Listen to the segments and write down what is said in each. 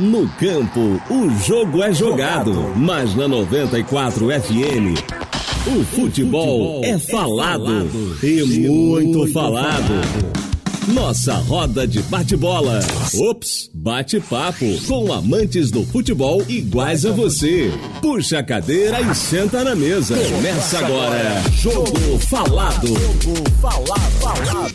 No campo, o jogo é jogado, mas na 94 FM, o futebol é falado e muito falado. Nossa roda de bate-bola. Ops, bate-papo com amantes do futebol iguais a você. Puxa a cadeira e senta na mesa. Começa agora. Jogo Falado.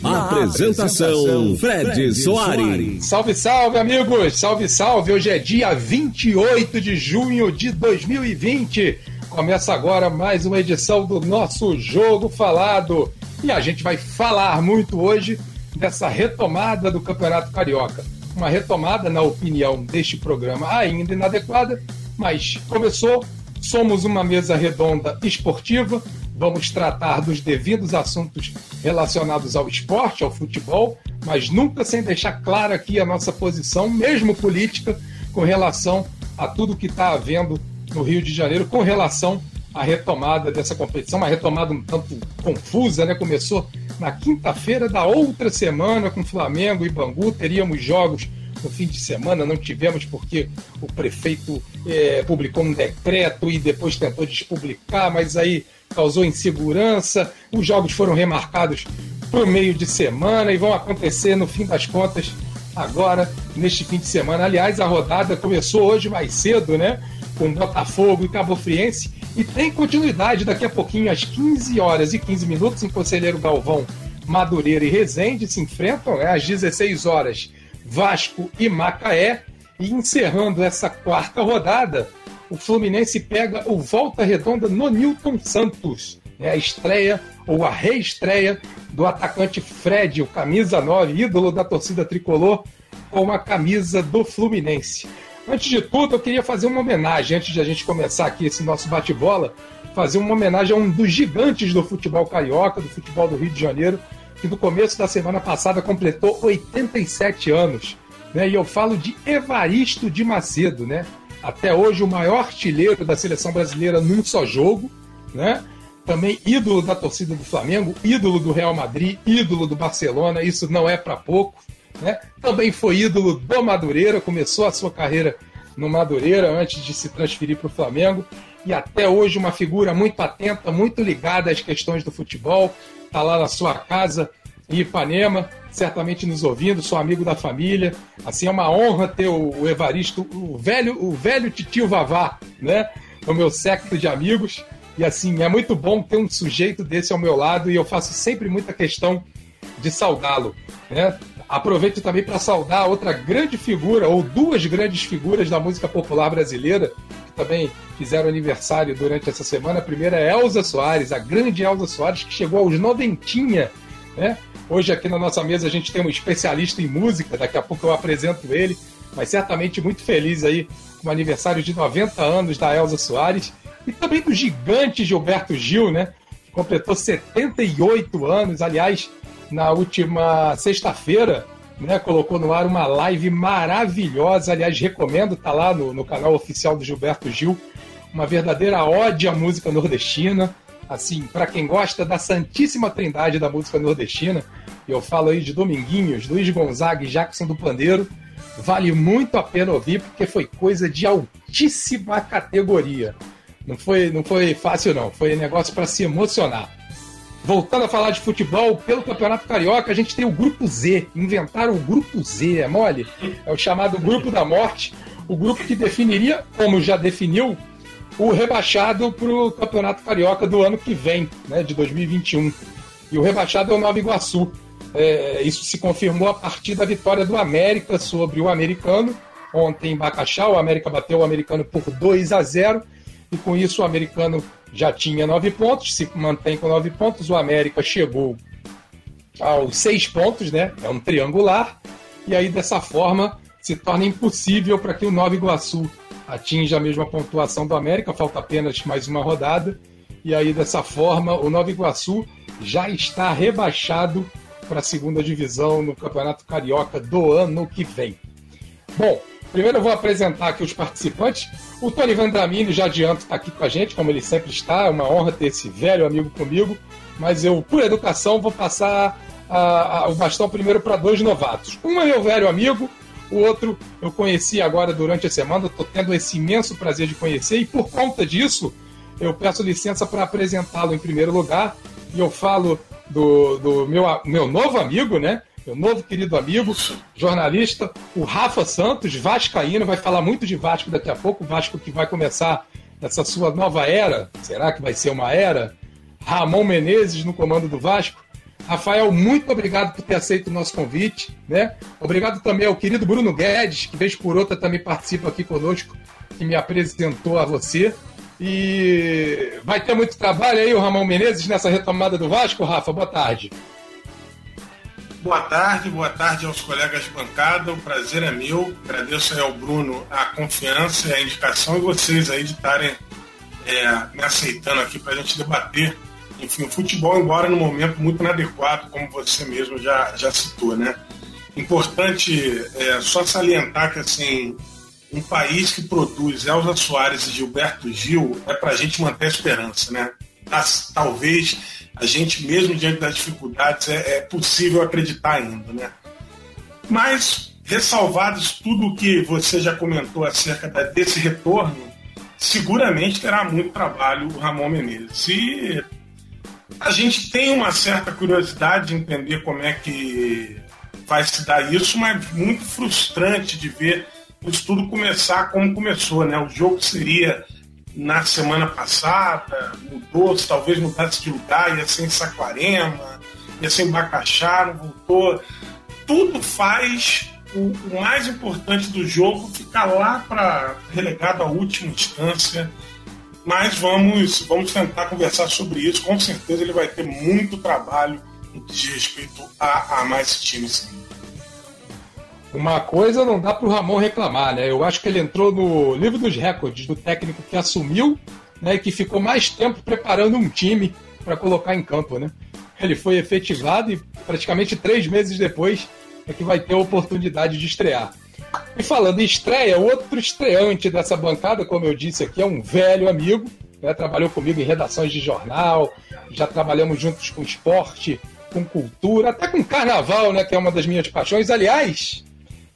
Apresentação: Fred Soares. Salve, salve, amigos! Salve, salve! Hoje é dia 28 de junho de 2020. Começa agora mais uma edição do nosso Jogo Falado. E a gente vai falar muito hoje dessa retomada do Campeonato Carioca. Uma retomada, na opinião deste programa, ainda inadequada, mas começou. Somos uma mesa redonda esportiva. Vamos tratar dos devidos assuntos relacionados ao esporte, ao futebol, mas nunca sem deixar clara aqui a nossa posição, mesmo política, com relação a tudo que está havendo no Rio de Janeiro, com relação à retomada dessa competição, uma retomada um tanto confusa, né? Começou na quinta-feira da outra semana com Flamengo e Bangu. Teríamos jogos no fim de semana, não tivemos porque o prefeito é, publicou um decreto e depois tentou despublicar, mas aí causou insegurança. Os jogos foram remarcados para o meio de semana e vão acontecer no fim das contas agora, neste fim de semana. Aliás, a rodada começou hoje mais cedo, né? Com Botafogo e Cabo Friense e tem continuidade daqui a pouquinho, às 15 horas e 15 minutos, em Conselheiro Galvão, Madureira e Resende se enfrentam né, às 16 horas Vasco e Macaé. E encerrando essa quarta rodada, o Fluminense pega o Volta Redonda no Newton Santos. É a estreia ou a reestreia do atacante Fred, o camisa 9, ídolo da torcida tricolor, com a camisa do Fluminense. Antes de tudo, eu queria fazer uma homenagem, antes de a gente começar aqui esse nosso bate-bola, fazer uma homenagem a um dos gigantes do futebol carioca, do futebol do Rio de Janeiro, que no começo da semana passada completou 87 anos. Né? E eu falo de Evaristo de Macedo, né? Até hoje o maior artilheiro da seleção brasileira num só jogo, né? Também ídolo da torcida do Flamengo, ídolo do Real Madrid, ídolo do Barcelona, isso não é para pouco. Né? Também foi ídolo do Madureira, começou a sua carreira no Madureira antes de se transferir para o Flamengo e até hoje uma figura muito atenta, muito ligada às questões do futebol. Está lá na sua casa em Ipanema, certamente nos ouvindo, sou amigo da família. Assim é uma honra ter o Evaristo, o velho, o velho titio Vavá, né? O meu século de amigos. E assim, é muito bom ter um sujeito desse ao meu lado e eu faço sempre muita questão de saudá-lo. Né? Aproveito também para saudar outra grande figura, ou duas grandes figuras da música popular brasileira, que também fizeram aniversário durante essa semana. A primeira é Elza Soares, a grande Elza Soares, que chegou aos noventinha. Né? Hoje aqui na nossa mesa a gente tem um especialista em música, daqui a pouco eu apresento ele, mas certamente muito feliz aí com o aniversário de 90 anos da Elza Soares e também do gigante Gilberto Gil, né? Que completou 78 anos, aliás, na última sexta-feira, né, colocou no ar uma live maravilhosa. Aliás, recomendo, tá lá no, no canal oficial do Gilberto Gil. Uma verdadeira ode à música nordestina. Assim, para quem gosta da santíssima trindade da música nordestina, eu falo aí de Dominguinhos, Luiz Gonzaga e Jackson do Pandeiro, vale muito a pena ouvir porque foi coisa de altíssima categoria. Não foi, não foi fácil não, foi negócio para se emocionar. Voltando a falar de futebol, pelo Campeonato Carioca, a gente tem o Grupo Z. Inventaram o Grupo Z, é mole? É o chamado Grupo da Morte. O grupo que definiria, como já definiu, o rebaixado para o Campeonato Carioca do ano que vem, né, de 2021. E o rebaixado é o Nova Iguaçu. É, isso se confirmou a partir da vitória do América sobre o americano. Ontem em Bacaxá, o América bateu o americano por 2 a 0 e com isso o americano já tinha nove pontos, se mantém com nove pontos. O América chegou aos seis pontos, né? É um triangular. E aí, dessa forma, se torna impossível para que o Nova Iguaçu atinja a mesma pontuação do América. Falta apenas mais uma rodada. E aí, dessa forma, o Nova Iguaçu já está rebaixado para a segunda divisão no Campeonato Carioca do ano que vem. Bom, Primeiro eu vou apresentar aqui os participantes. O Tony Vandramini, já adianto, está aqui com a gente, como ele sempre está. É uma honra ter esse velho amigo comigo. Mas eu, por educação, vou passar a, a, o bastão primeiro para dois novatos. Um é meu velho amigo, O outro eu conheci agora durante a semana, estou tendo esse imenso prazer de conhecer, e por conta disso, eu peço licença para apresentá-lo em primeiro lugar, e eu falo do, do meu, meu novo amigo, né? Meu novo querido amigo, jornalista, o Rafa Santos, Vascaíno, vai falar muito de Vasco daqui a pouco, Vasco que vai começar essa sua nova era. Será que vai ser uma era? Ramon Menezes no comando do Vasco. Rafael, muito obrigado por ter aceito o nosso convite. Né? Obrigado também ao querido Bruno Guedes, que vez por outra também participa aqui conosco, que me apresentou a você. E vai ter muito trabalho aí, o Ramon Menezes, nessa retomada do Vasco, Rafa? Boa tarde. Boa tarde, boa tarde aos colegas de bancada. O prazer é meu. Agradeço aí ao Bruno a confiança e a indicação e vocês aí de estarem é, me aceitando aqui para a gente debater. Enfim, o futebol, embora no momento muito inadequado, como você mesmo já, já citou, né? Importante é, só salientar que assim um país que produz Elza Soares e Gilberto Gil é para a gente manter a esperança, né? Talvez a gente, mesmo diante das dificuldades, é, é possível acreditar ainda, né? Mas, ressalvados tudo o que você já comentou acerca desse retorno, seguramente terá muito trabalho o Ramon Menezes. E a gente tem uma certa curiosidade de entender como é que vai se dar isso, mas muito frustrante de ver isso tudo começar como começou, né? O jogo seria na semana passada, mudou, talvez mudasse de lugar, ia ser em Saquarema, ia ser em Bacaxá, não voltou. Tudo faz o, o mais importante do jogo ficar lá para relegado à última instância. Mas vamos, vamos tentar conversar sobre isso. Com certeza ele vai ter muito trabalho no que diz respeito a, mais times. Sim. Uma coisa não dá para o Ramon reclamar, né? Eu acho que ele entrou no livro dos recordes do técnico que assumiu né, e que ficou mais tempo preparando um time para colocar em campo, né? Ele foi efetivado e praticamente três meses depois é que vai ter a oportunidade de estrear. E falando em estreia, outro estreante dessa bancada, como eu disse aqui, é um velho amigo, né, trabalhou comigo em redações de jornal, já trabalhamos juntos com esporte, com cultura, até com carnaval, né, que é uma das minhas paixões. Aliás,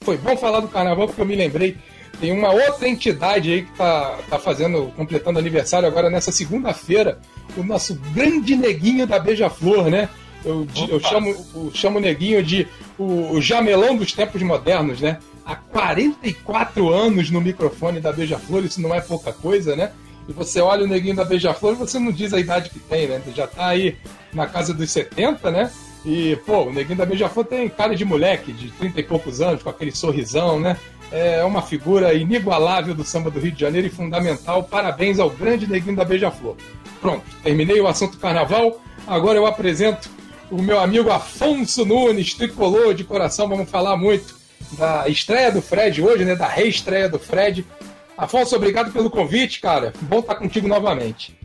foi bom falar do carnaval porque eu me lembrei. Tem uma outra entidade aí que tá, tá fazendo, completando aniversário agora nessa segunda-feira. O nosso grande neguinho da Beija-Flor, né? Eu, eu, chamo, eu chamo o neguinho de o, o jamelão dos tempos modernos, né? Há 44 anos no microfone da Beija-Flor, isso não é pouca coisa, né? E você olha o neguinho da Beija-Flor e você não diz a idade que tem, né? Já tá aí na casa dos 70, né? E, pô, o Neguinho da Beija-Flor tem cara de moleque, de 30 e poucos anos, com aquele sorrisão, né? É uma figura inigualável do samba do Rio de Janeiro e fundamental. Parabéns ao grande Neguinho da Beija-Flor. Pronto, terminei o assunto carnaval. Agora eu apresento o meu amigo Afonso Nunes, tricolor de coração. Vamos falar muito da estreia do Fred hoje, né? Da reestreia do Fred. Afonso, obrigado pelo convite, cara. Bom estar contigo novamente.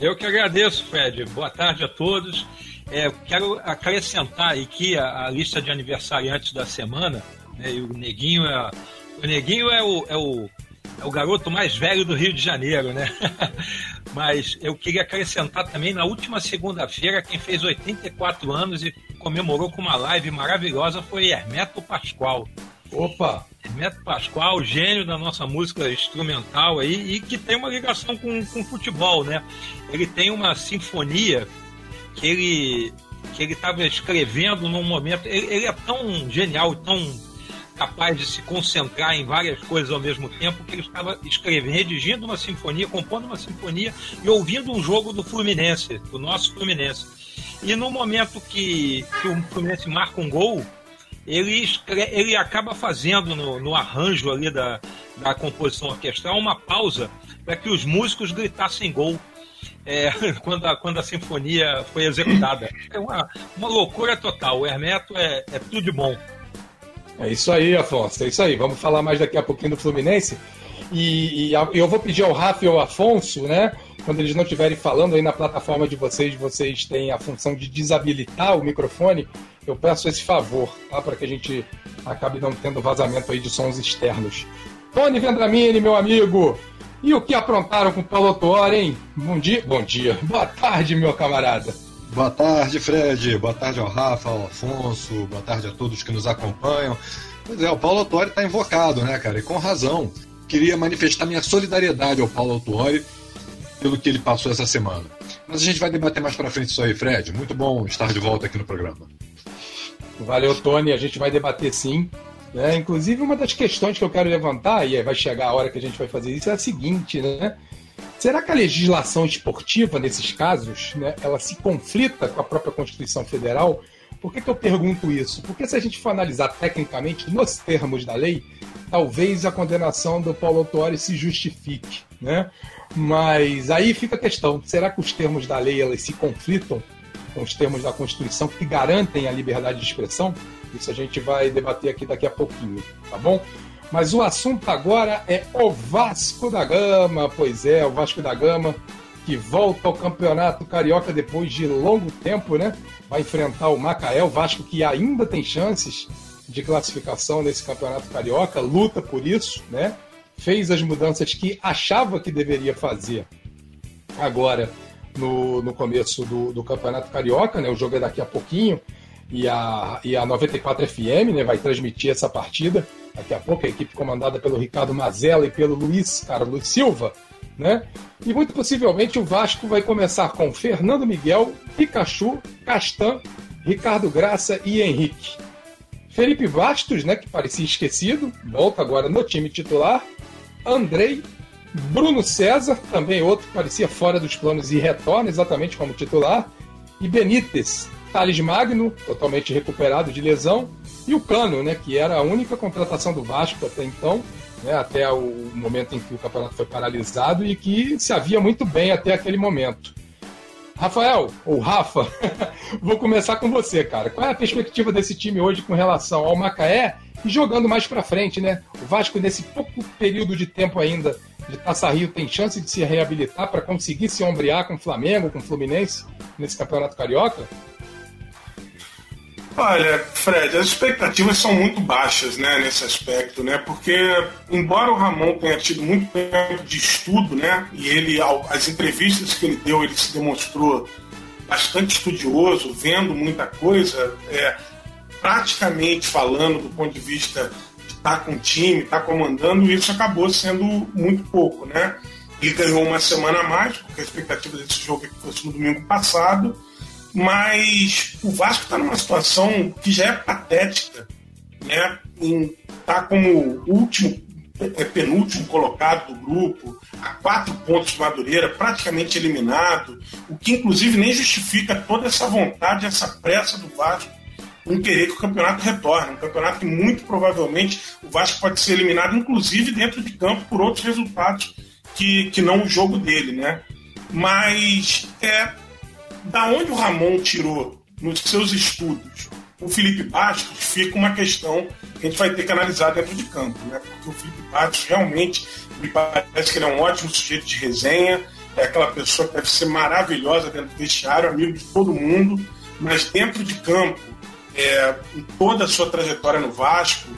Eu que agradeço, Fred. Boa tarde a todos. É, quero acrescentar aqui a, a, lista de aniversariantes da semana. Né, o Neguinho é, o Neguinho é o, é o, é o garoto mais velho do Rio de Janeiro, né? Mas eu queria acrescentar também, na última segunda-feira, quem fez 84 anos e comemorou com uma live maravilhosa foi Hermeto Pascoal. Opa! Hermeto Pascoal, gênio da nossa música instrumental aí, e que tem uma ligação com, com futebol, né? Ele tem uma sinfonia que ele que ele estava escrevendo num momento. Ele, ele, é tão genial, tão capaz de se concentrar em várias coisas ao mesmo tempo que ele estava escrevendo, redigindo uma sinfonia, compondo uma sinfonia e ouvindo um jogo do Fluminense, do nosso Fluminense. E no momento que, que o Fluminense marca um gol, ele, escreve, ele acaba fazendo no, no arranjo ali da, da composição orquestral uma pausa para que os músicos gritassem gol é, quando, a, quando a sinfonia foi executada. É uma, uma loucura total. O Hermeto é, é tudo de bom. É isso aí, Afonso. É isso aí. Vamos falar mais daqui a pouquinho do Fluminense. E, e eu vou pedir ao Rafa e ao Afonso, né? Quando eles não estiverem falando aí na plataforma de vocês, vocês têm a função de desabilitar o microfone. Eu peço esse favor, tá? Para que a gente acabe não tendo vazamento aí de sons externos. Tony Vendramini, meu amigo, e o que aprontaram com o Paulo Tuori, hein? Bom dia, bom dia, boa tarde, meu camarada. Boa tarde, Fred. Boa tarde ao Rafa, ao Afonso. Boa tarde a todos que nos acompanham. Pois é, o Paulo Autuori está invocado, né, cara? E com razão. Queria manifestar minha solidariedade ao Paulo Autuori pelo que ele passou essa semana. Mas a gente vai debater mais para frente isso aí, Fred. Muito bom estar de volta aqui no programa. Valeu, Tony. A gente vai debater sim. É, inclusive, uma das questões que eu quero levantar, e vai chegar a hora que a gente vai fazer isso, é a seguinte, né? Será que a legislação esportiva, nesses casos, né, ela se conflita com a própria Constituição Federal? Por que, que eu pergunto isso? Porque se a gente for analisar tecnicamente, nos termos da lei, talvez a condenação do Paulo Autuori se justifique, né? Mas aí fica a questão, será que os termos da lei elas se conflitam com os termos da Constituição que garantem a liberdade de expressão? Isso a gente vai debater aqui daqui a pouquinho, tá bom? Mas o assunto agora é o Vasco da Gama. Pois é, o Vasco da Gama que volta ao Campeonato Carioca depois de longo tempo, né? Vai enfrentar o Macaé, o Vasco que ainda tem chances de classificação nesse Campeonato Carioca, luta por isso, né? Fez as mudanças que achava que deveria fazer agora no, no começo do, do Campeonato Carioca, né? O jogo é daqui a pouquinho e a, e a 94 FM né, vai transmitir essa partida. Daqui a pouco a equipe comandada pelo Ricardo Mazella e pelo Luiz Carlos Silva. Né? E muito possivelmente o Vasco vai começar com Fernando Miguel, Pikachu, Castan, Ricardo Graça e Henrique. Felipe Bastos, né, que parecia esquecido, volta agora no time titular. Andrei, Bruno César, também outro que parecia fora dos planos e retorna exatamente como titular. E Benítez, Thales Magno, totalmente recuperado de lesão, e o Cano, né, que era a única contratação do Vasco até então, né, até o momento em que o campeonato foi paralisado e que se havia muito bem até aquele momento. Rafael, ou Rafa, vou começar com você, cara. Qual é a perspectiva desse time hoje com relação ao Macaé e jogando mais para frente, né? O Vasco, nesse pouco período de tempo ainda de Taça Rio, tem chance de se reabilitar para conseguir se ombrear com o Flamengo, com o Fluminense nesse Campeonato Carioca? Olha, Fred, as expectativas são muito baixas né, nesse aspecto, né? Porque, embora o Ramon tenha tido muito tempo de estudo, né? E ele, as entrevistas que ele deu, ele se demonstrou bastante estudioso, vendo muita coisa, é, praticamente falando do ponto de vista de estar com o time, estar comandando, isso acabou sendo muito pouco, né? Ele ganhou uma semana a mais, porque a expectativa desse jogo é que fosse no domingo passado mas o Vasco está numa situação que já é patética, né? Está como último, é, penúltimo colocado do grupo, a quatro pontos de Madureira, praticamente eliminado, o que inclusive nem justifica toda essa vontade, essa pressa do Vasco em querer que o campeonato retorne. Um campeonato que muito provavelmente o Vasco pode ser eliminado, inclusive dentro de campo, por outros resultados que, que não o jogo dele, né? Mas é, da onde o Ramon tirou nos seus estudos o Felipe Bastos, fica uma questão que a gente vai ter que analisar dentro de campo, né? Porque o Felipe Bastos realmente me parece que ele é um ótimo sujeito de resenha, é aquela pessoa que deve ser maravilhosa dentro do vestiário, amigo de todo mundo, mas dentro de campo, é, em toda a sua trajetória no Vasco,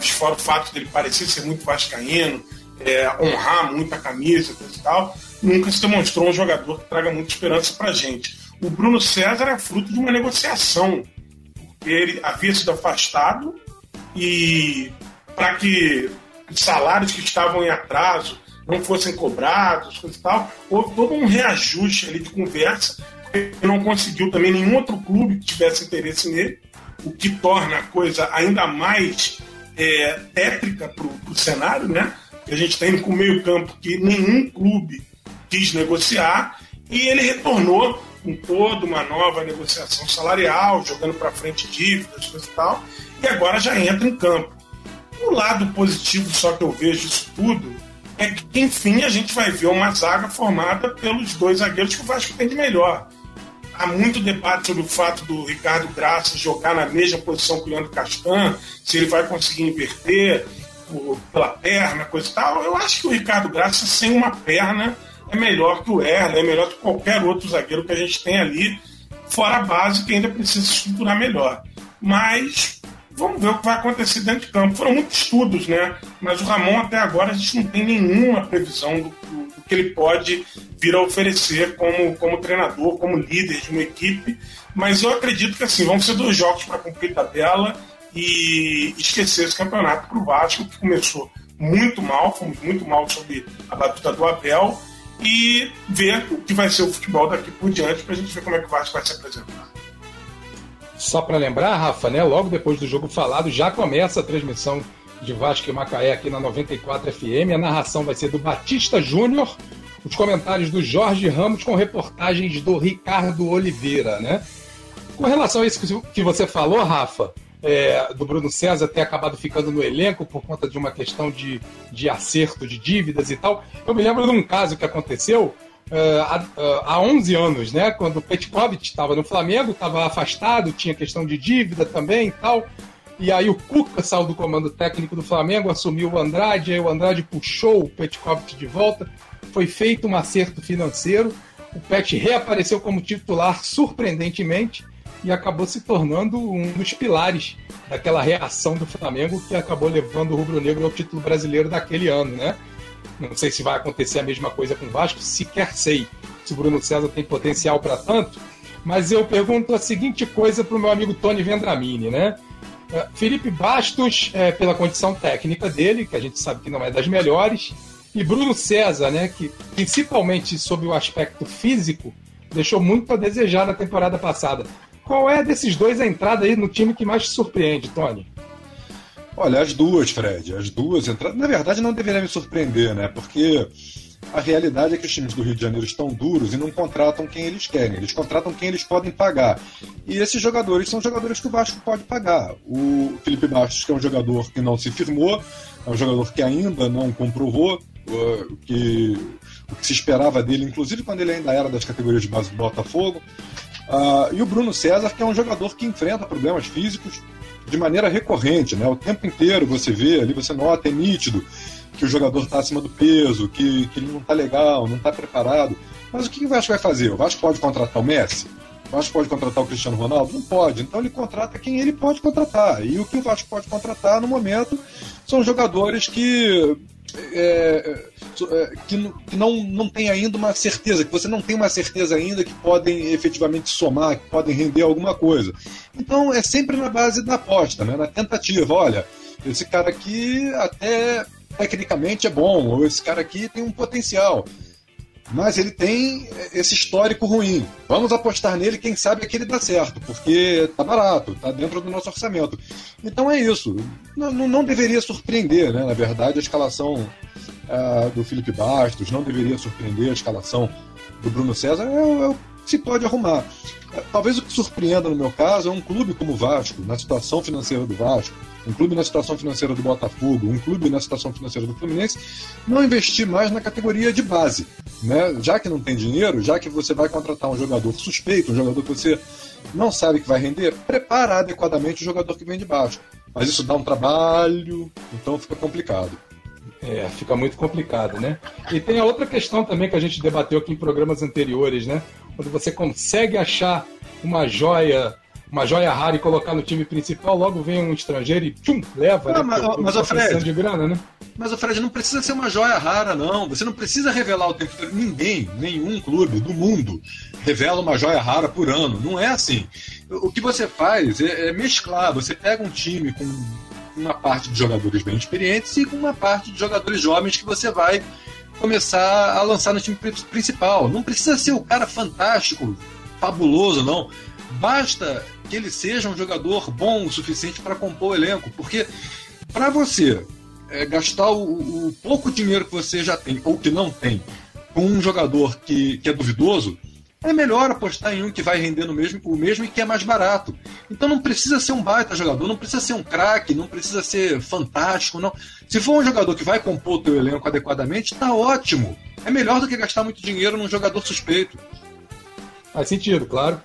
fora o fato dele parecer ser muito vascaíno, é, honrar muito a camisa e tal, nunca se demonstrou um jogador que traga muita esperança pra gente o Bruno César é fruto de uma negociação. Ele havia sido afastado e para que os salários que estavam em atraso não fossem cobrados, coisa e tal, houve todo um reajuste ali de conversa, ele não conseguiu também nenhum outro clube que tivesse interesse nele, o que torna a coisa ainda mais é, tétrica para o cenário, né? A gente está indo com meio campo que nenhum clube quis negociar e ele retornou com toda uma nova negociação salarial, jogando para frente dívidas, coisa e tal, e agora já entra em campo. O lado positivo só que eu vejo isso tudo é que, enfim, a gente vai ver uma zaga formada pelos dois zagueiros que o Vasco tem de melhor. Há muito debate sobre o fato do Ricardo Graça jogar na mesma posição que o Leandro Castan, se ele vai conseguir inverter pela perna, coisa e tal. Eu acho que o Ricardo Graça, sem uma perna, é melhor que o Erle, é melhor que qualquer outro zagueiro que a gente tem ali, fora a base que ainda precisa estruturar melhor. Mas Vamos ver o que vai acontecer dentro de campo. Foram muitos estudos, né? Mas o Ramon, até agora, a gente não tem nenhuma previsão do, do, que ele pode vir a oferecer como, como treinador, como líder de uma equipe. Mas eu acredito que assim, vão ser dois jogos para cumprir tabela e esquecer esse campeonato para o Vasco, que começou muito mal, fomos muito mal sob a batuta do Abel, e ver o que vai ser o futebol daqui por diante para a gente ver como é que o Vasco vai se apresentar. Só para lembrar, Rafa, né, logo depois do jogo falado, já começa a transmissão de Vasco e Macaé aqui na 94 FM. A narração vai ser do Batista Júnior, os comentários do Jorge Ramos com reportagens do Ricardo Oliveira, né? Com relação a isso que você falou, Rafa, é, do Bruno César ter acabado ficando no elenco por conta de uma questão de, de acerto de dívidas e tal, eu me lembro de um caso que aconteceu uh, há, uh, há 11 anos, né? Quando o Petkovic estava no Flamengo, estava afastado, tinha questão de dívida também e tal. E aí o Cuca saiu do comando técnico do Flamengo, assumiu o Andrade, aí o Andrade puxou o Petkovic de volta, foi feito um acerto financeiro, o Pet reapareceu como titular surpreendentemente e acabou se tornando um dos pilares daquela reação do Flamengo que acabou levando o Rubro Negro ao título brasileiro daquele ano, né? Não sei se vai acontecer a mesma coisa com o Vasco, sequer sei se o Bruno César tem potencial para tanto, mas eu pergunto a seguinte coisa para o meu amigo Tony Vendramini, né? É, Felipe Bastos, é, pela condição técnica dele, que a gente sabe que não é das melhores, e Bruno César, né, que principalmente sob o aspecto físico, deixou muito a desejar na temporada passada. Qual é desses dois a entrada aí no time que mais te surpreende, Tony? Olha, as duas, Fred, as duas entradas. Na verdade, não deveria me surpreender, né? Porque a realidade é que os times do Rio de Janeiro estão duros e não contratam quem eles querem, eles contratam quem eles podem pagar. E esses jogadores são jogadores que o Vasco pode pagar. O Felipe Bastos, que é um jogador que não se firmou, é um jogador que ainda não comprovou que, o que se esperava dele, inclusive quando ele ainda era das categorias de base do Botafogo. Uh, e o Bruno César, que é um jogador que enfrenta problemas físicos, de maneira recorrente, né? O tempo inteiro você vê ali, você nota, é nítido que o jogador está acima do peso, que, que ele não está legal, não está preparado. Mas o que o Vasco vai fazer? O Vasco pode contratar o Messi? O Vasco pode contratar o Cristiano Ronaldo? Não pode. Então ele contrata quem ele pode contratar. E o que o Vasco pode contratar no momento são jogadores que é, é, que, que, não, não tem ainda uma certeza, que você não tem uma certeza ainda que podem efetivamente somar, que podem render alguma coisa. Então é sempre na base da aposta, né? na tentativa. Olha, esse cara aqui até tecnicamente é bom, ou esse cara aqui tem um potencial mas ele tem esse histórico ruim. Vamos apostar nele, quem sabe aquele dá certo, porque tá barato, tá dentro do nosso orçamento. Então é isso. Não, não deveria surpreender, né? Na verdade, a escalação uh, do Felipe Bastos, não deveria surpreender a escalação do Bruno César, é, é, se pode arrumar. Talvez o que surpreenda no meu caso é um clube como o Vasco, na situação financeira do Vasco, um clube na situação financeira do Botafogo, um clube na situação financeira do Fluminense, não investir mais na categoria de base. Né? Já que não tem dinheiro, já que você vai contratar um jogador suspeito, um jogador que você não sabe que vai render, prepara adequadamente o jogador que vem de baixo. Mas isso dá um trabalho, então fica complicado. É, fica muito complicado, né? E tem a outra questão também que a gente debateu aqui em programas anteriores, né? Quando você consegue achar uma joia, uma joia rara e colocar no time principal, logo vem um estrangeiro e tchum, leva. Não, né? mas, mas o Fred, de grana, né? Mas o Fred não precisa ser uma joia rara, não. Você não precisa revelar o tempo. Ninguém, nenhum clube do mundo revela uma joia rara por ano. Não é assim. O que você faz é, é mesclar. Você pega um time com uma parte de jogadores bem experientes e com uma parte de jogadores jovens que você vai começar a lançar no time principal. Não precisa ser o cara fantástico, fabuloso, não. Basta que ele seja um jogador bom o suficiente para compor o elenco, porque para você é, gastar o, o, pouco dinheiro que você já tem ou que não tem com um jogador que, que é duvidoso, é melhor apostar em um que vai render no mesmo, o mesmo e que é mais barato. Então não precisa ser um baita jogador, não precisa ser um craque, não precisa ser fantástico, não. Se for um jogador que vai compor o teu elenco adequadamente, tá ótimo. É melhor do que gastar muito dinheiro num jogador suspeito. Faz sentido, claro.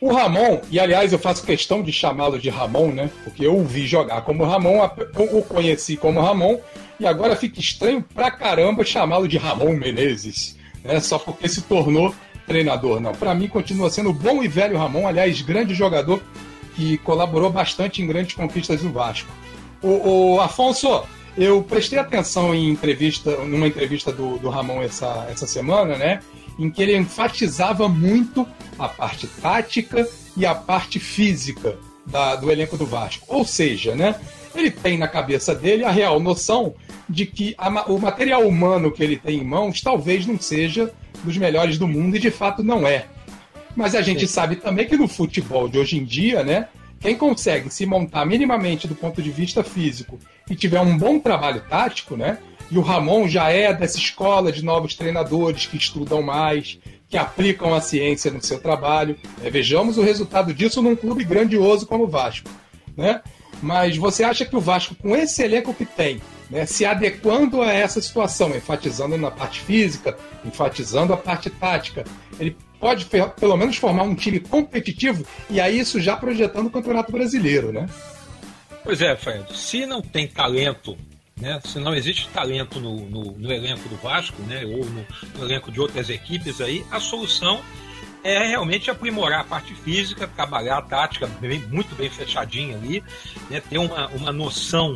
O Ramon, e aliás eu faço questão de chamá-lo de Ramon, né? Porque eu o vi jogar como Ramon, o conheci como Ramon, e agora fica estranho pra caramba chamá-lo de Ramon Menezes, né? Só porque se tornou treinador, não. Para mim continua sendo o bom e velho Ramon, aliás, grande jogador que colaborou bastante em grandes conquistas do Vasco. O, o Afonso, eu prestei atenção em entrevista, numa entrevista do, do Ramon essa, essa semana, né? Em que ele enfatizava muito a parte tática e a parte física da, do elenco do Vasco. Ou seja, né? Ele tem na cabeça dele a real noção de que a, o material humano que ele tem em mãos talvez não seja dos melhores do mundo e de fato não é. Mas a gente Sim. sabe também que no futebol de hoje em dia, né? Quem consegue se montar minimamente do ponto de vista físico e tiver um bom trabalho tático, né? E o Ramon já é dessa escola de novos treinadores que estudam mais, que aplicam a ciência no seu trabalho. É, vejamos o resultado disso num clube grandioso como o Vasco, né? Mas você acha que o Vasco, com esse elenco que tem, né, se adequando a essa situação, enfatizando na parte física, enfatizando a parte tática, ele pode pelo menos formar um time competitivo e aí isso já projetando o Campeonato Brasileiro, né? Pois é, Fred. Se não tem talento, né? Se não existe talento no, no, no elenco do Vasco, né? Ou no, no, elenco de outras equipes aí, a solução é realmente aprimorar a parte física, trabalhar a tática bem, muito bem fechadinha ali, né? ter uma, uma noção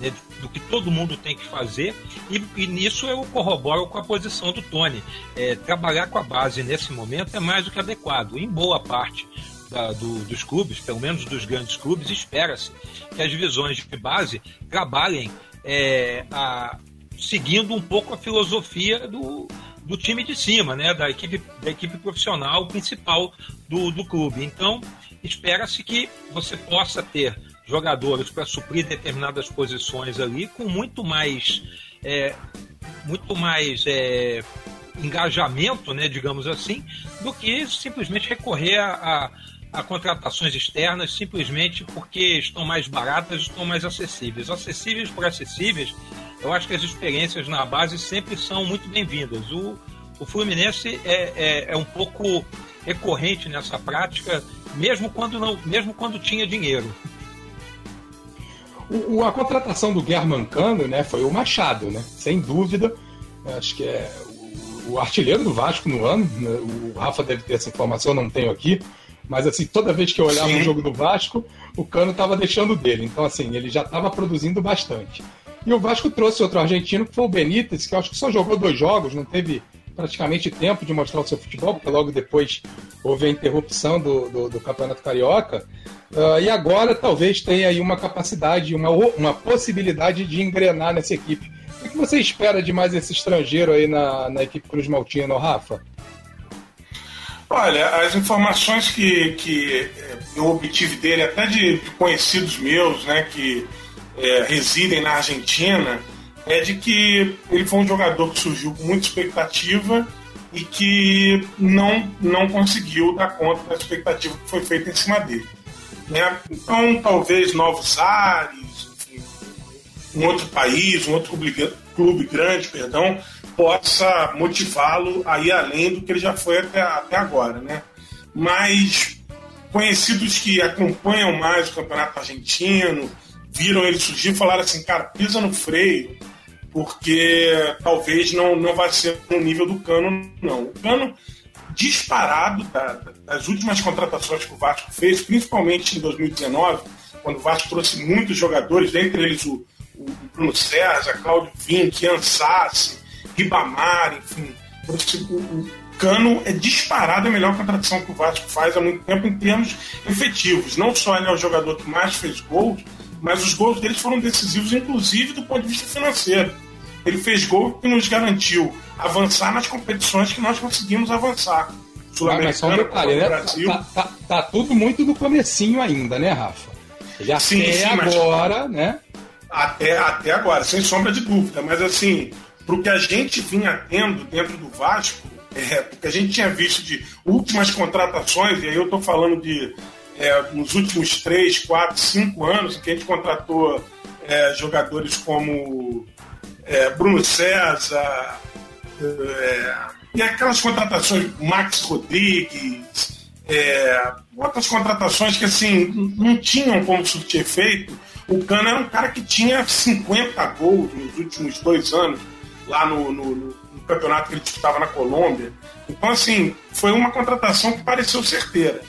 né, do que todo mundo tem que fazer, e, e nisso eu corroboro com a posição do Tony. É, trabalhar com a base nesse momento é mais do que adequado. Em boa parte da, do, dos clubes, pelo menos dos grandes clubes, espera-se que as divisões de base trabalhem é, a, seguindo um pouco a filosofia do, do time de cima, né, da equipe, da equipe profissional principal do, do clube. Então, espera-se que você possa ter jogadores para suprir determinadas posições ali com muito mais é, muito mais é, engajamento, né, digamos assim, do que simplesmente recorrer a, a, a, contratações externas simplesmente porque estão mais baratas, estão mais acessíveis. Acessíveis por acessíveis, eu acho que as experiências na base sempre são muito bem-vindas. O, o Fluminense é, é, é um pouco recorrente nessa prática, mesmo quando não, mesmo quando tinha dinheiro. O, a contratação do German Cano, né, foi o Machado, né? Sem dúvida. Acho que é o, artilheiro do Vasco no ano. Né? O Rafa deve ter essa informação, não tenho aqui. Mas assim, toda vez que eu olhava Sim. um jogo do Vasco, o Cano estava deixando dele. Então, assim, ele já estava produzindo bastante. E o Vasco trouxe outro argentino, que foi o Benítez, que eu acho que só jogou dois jogos, não teve praticamente tempo de mostrar o seu futebol, porque logo depois houve a interrupção do, do, do Campeonato Carioca. Uh, e agora talvez tenha aí uma capacidade, uma, uma possibilidade de engrenar nessa equipe. O que você espera de mais esse estrangeiro aí na, na equipe Cruz Maltina, Rafa? Olha, as informações que, que eu obtive dele, até de, de conhecidos meus, né, que é, residem na Argentina, é de que ele foi um jogador que surgiu com muita expectativa e que não, não conseguiu dar conta da expectativa que foi feita em cima dele. Né? Então, talvez novos ares, enfim, um outro país, um outro clube, clube grande, perdão, possa motivá-lo a ir além do que ele já foi até, até agora. Né? Mas conhecidos que acompanham mais o campeonato argentino, viram ele surgir, falaram assim, cara, pisa no freio, porque talvez não, não vai ser no nível do Cano, não. O Cano, disparado da, das últimas contratações que o Vasco fez, principalmente em 2019, quando o Vasco trouxe muitos jogadores, dentre eles o, o Bruno César, Claudio Vinck, Ansassi, Ribamar, enfim. O, o Cano é disparado a melhor contratação que o Vasco faz há muito tempo em termos efetivos. Não só ele é o jogador que mais fez gols, mas os gols deles foram decisivos, inclusive do ponto de vista financeiro. Ele fez gol que nos garantiu avançar nas competições que nós conseguimos avançar. Sul-Americana, né? Brasil. Tá, tá, tá, tudo muito no comecinho ainda, né, Rafa? Já sim, até sim, agora, né? Até, até agora, sem sombra de dúvida. Mas assim, pro que a gente vinha tendo dentro do Vasco, é, porque a gente tinha visto de últimas contratações, e aí eu estou falando de é, nos últimos 3, 4, 5 anos, que a gente contratou é, jogadores como é, Bruno César, é, e aquelas contratações, Max Rodrigues, é, outras contratações que assim não tinham como surtir efeito. O Cano era um cara que tinha 50 gols nos últimos dois anos, lá no, no, no campeonato que ele disputava na Colômbia. Então, assim, foi uma contratação que pareceu certeira.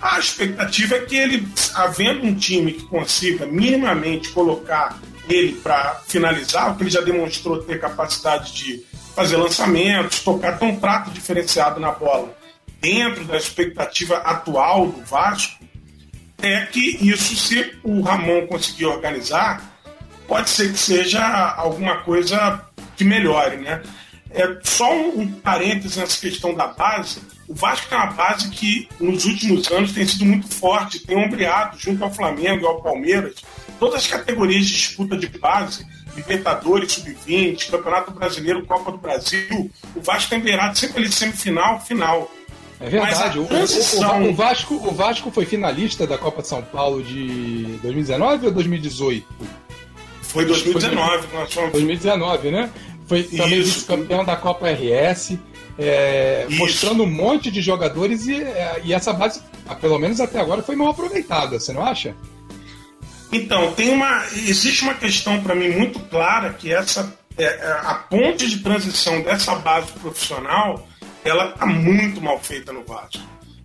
A expectativa é que ele, havendo um time que consiga minimamente colocar ele para finalizar, o que ele já demonstrou ter capacidade de fazer lançamentos, tocar tão prato diferenciado na bola dentro da expectativa atual do Vasco, é que isso, se o Ramon conseguir organizar, pode ser que seja alguma coisa que melhore, né? É, só um, um parênteses nessa questão da base. O Vasco tem uma base que nos últimos anos tem sido muito forte, tem ombreado junto ao Flamengo e ao Palmeiras todas as categorias de disputa de base, Libertadores, Sub-20, Campeonato Brasileiro, Copa do Brasil. O Vasco tem beirado sempre ali semifinal, final. É verdade. O, o, o, Vasco, o Vasco foi finalista da Copa de São Paulo de 2019 ou 2018? Foi 2019. Foi 2019, né? Foi também vice-campeão da Copa RS, é, mostrando um monte de jogadores e, é, e essa base, pelo menos até agora, foi mal aproveitada, você não acha? Então, tem uma, existe uma questão para mim muito clara que essa é, é, a ponte de transição dessa base profissional ela está muito mal feita no Vasco.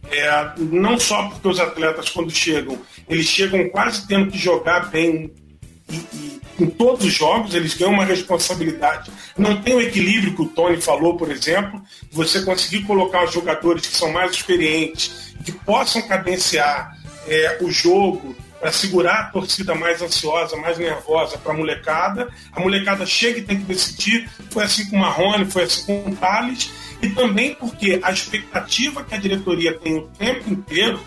É, não só porque os atletas, quando chegam, eles chegam quase tendo que jogar bem e, e, em todos os jogos, eles ganham uma responsabilidade. Não tem o equilíbrio que o Tony falou, por exemplo, você conseguir colocar os jogadores que são mais experientes, que possam cadenciar é, o jogo para segurar a torcida mais ansiosa, mais nervosa para a molecada. A molecada chega e tem que decidir. Foi assim com o Marrone, foi assim com o Thales e também porque a expectativa que a diretoria tem o tempo inteiro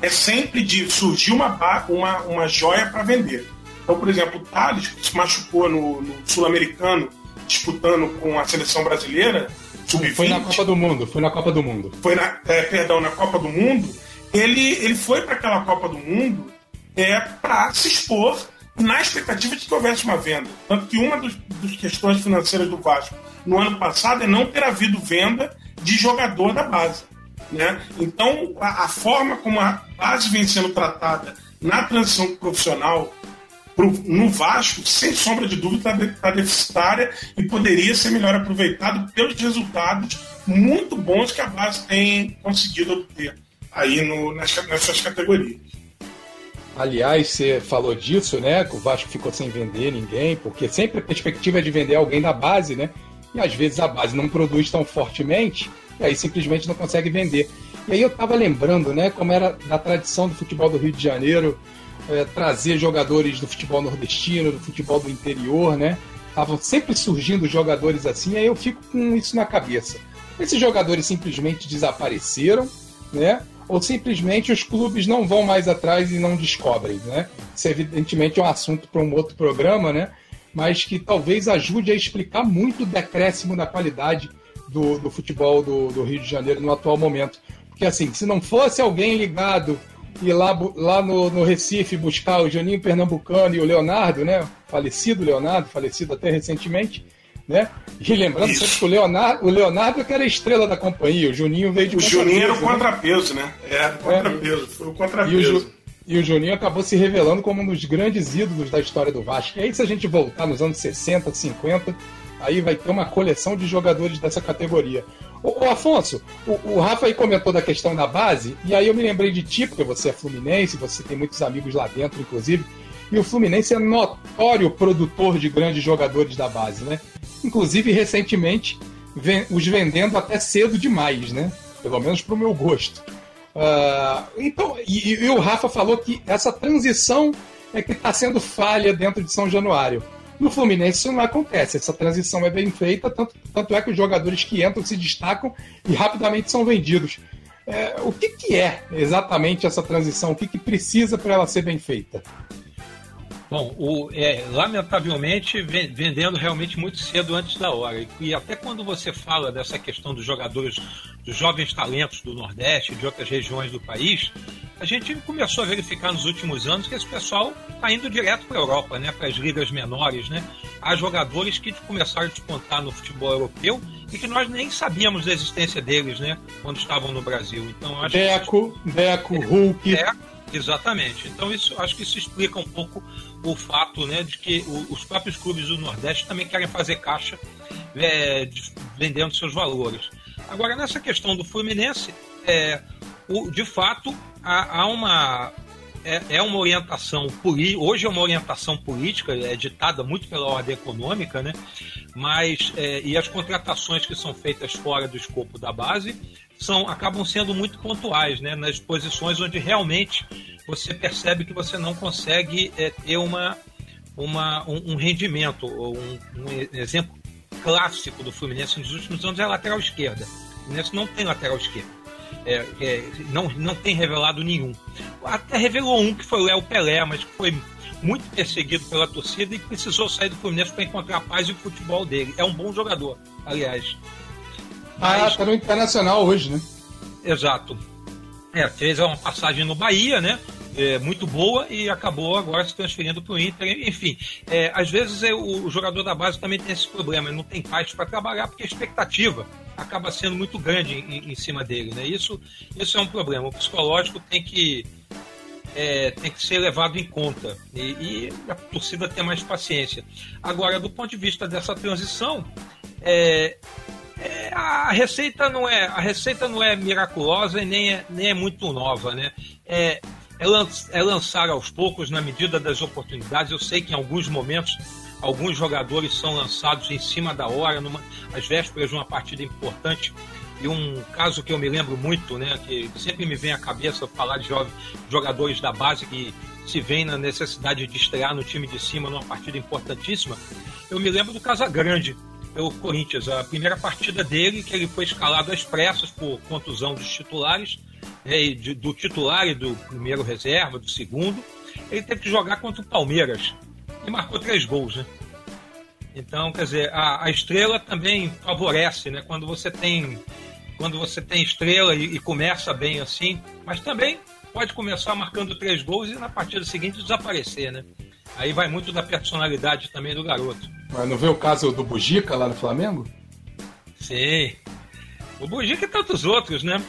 é sempre de surgir uma, uma, uma joia para vender. Então, por exemplo, o Thales, que se machucou no, no Sul-Americano, disputando com a seleção brasileira, Foi na Copa do Mundo, foi na Copa do Mundo. Foi na, é, perdão, na Copa do Mundo. Ele, ele foi para aquela Copa do Mundo é, para se expor na expectativa de que houvesse uma venda. Tanto que uma das questões financeiras do Vasco no ano passado é não ter havido venda de jogador da base. Né? Então, a, a forma como a base vem sendo tratada na transição profissional pro, no Vasco, sem sombra de dúvida, está deficitária e poderia ser melhor aproveitado pelos resultados muito bons que a base tem conseguido obter aí no, nas, suas categorias. Aliás, você falou disso, né? Que o Vasco ficou sem vender ninguém, porque sempre a perspectiva é de vender alguém da base, né? E às vezes a base não produz tão fortemente, e aí simplesmente não consegue vender. E aí eu estava lembrando, né, como era da tradição do futebol do Rio de Janeiro, é, trazer jogadores do futebol nordestino, do futebol do interior, né? Estavam sempre surgindo jogadores assim, aí eu fico com isso na cabeça. Esses jogadores simplesmente desapareceram, né? ou simplesmente os clubes não vão mais atrás e não descobrem, né? Isso evidentemente é um assunto para um outro programa, né? Mas que talvez ajude a explicar muito o decréscimo na qualidade do, do futebol do, do, Rio de Janeiro no atual momento. Porque assim, se não fosse alguém ligado e lá, lá no, no Recife buscar o Juninho Pernambucano e o Leonardo, né? Falecido Leonardo, falecido até recentemente, né? E lembrando sempre que o Leonardo, o Leonardo que era a estrela da companhia, o Juninho veio de O Juninho era o né? contrapeso, né? Era o contrapeso, é, foi o contrapeso. E o, e o Juninho acabou se revelando como um dos grandes ídolos da história do Vasco. E aí, se a gente voltar nos anos 60, 50, aí vai ter uma coleção de jogadores dessa categoria. Ô, ô Afonso, o, o, Rafa aí comentou da questão da base, e aí eu me lembrei de ti, porque você é fluminense, você tem muitos amigos lá dentro, inclusive, e o Fluminense é notório produtor de grandes jogadores da base, né? Inclusive, recentemente, os vendendo até cedo demais, né? Pelo menos para o meu gosto. Uh, então, e, e, o Rafa falou que essa transição é que está sendo falha dentro de São Januário. No Fluminense isso não acontece, essa transição é bem feita, tanto, tanto é que os jogadores que entram se destacam e rapidamente são vendidos. É, o que, que é exatamente essa transição? O que, que precisa para ela ser bem feita? Bom, o, é, lamentavelmente vendendo realmente muito cedo antes da hora. E até quando você fala dessa questão dos jogadores, dos jovens talentos do Nordeste e de outras regiões do país, a gente começou a verificar nos últimos anos que esse pessoal está indo direto para a Europa, né, para as ligas menores. Né? Há jogadores que começaram a despontar no futebol europeu e que nós nem sabíamos da existência deles né, quando estavam no Brasil. Então, acho Deco, que... Deco, Hulk. Deco, Exatamente. Então isso acho que isso explica um pouco o fato né, de que o, os próprios clubes do Nordeste também querem fazer caixa é, de, vendendo seus valores. Agora, nessa questão do Fluminense, é, o, de fato, há, há uma é, é, uma orientação hoje é uma orientação política, é ditada muito pela ordem econômica, né? Mas é, e as contratações que são feitas fora do escopo da base são acabam sendo muito pontuais, né? Nas posições onde realmente você percebe que você não consegue é, ter uma, uma um, um rendimento, um, um exemplo clássico do Fluminense nos últimos anos é a lateral esquerda. O Fluminense não tem lateral esquerda é, é, não, não tem revelado nenhum. Até revelou um que foi o Léo Pelé, mas que foi muito perseguido pela torcida e precisou sair do Fluminense para encontrar a paz e o futebol dele. É um bom jogador, aliás. Ah, tá no Internacional hoje, né? Exato. É, fez uma passagem no Bahia, né? É, muito boa e acabou agora se transferindo para o Inter. Enfim, é, às vezes é, o, o, jogador da base também tem esse problema, ele não tem paz para trabalhar porque a expectativa acaba sendo muito grande em, em, cima dele, né? Isso, isso é um problema. O psicológico tem que é, tem que ser levado em conta e, e, a torcida ter mais paciência. Agora, do ponto de vista dessa transição, é, é, a receita não é a receita não é miraculosa e nem é, nem é muito nova, né? É, é, é lançar aos poucos na medida das oportunidades. Eu sei que em alguns momentos alguns jogadores são lançados em cima da hora, numa, às vésperas de uma partida importante. E um caso que eu me lembro muito, né, que sempre me vem à cabeça falar de jogadores da base que se vem na necessidade de estrear no time de cima numa partida importantíssima. Eu me lembro do Casagrande, pelo Corinthians, a primeira partida dele, que ele foi escalado às pressas por contusão dos titulares, né, do titular e do primeiro reserva, do segundo. Ele teve que jogar contra o Palmeiras e marcou três gols, né? Então, quer dizer, a, a estrela também favorece, né? Quando você tem quando você tem estrela e, e, começa bem assim, mas também pode começar marcando três gols e na partida seguinte desaparecer, né? Aí vai muito da personalidade também do garoto. Mas não vê o caso do Bugica lá no Flamengo? Sim. O Bugica e tantos outros, né?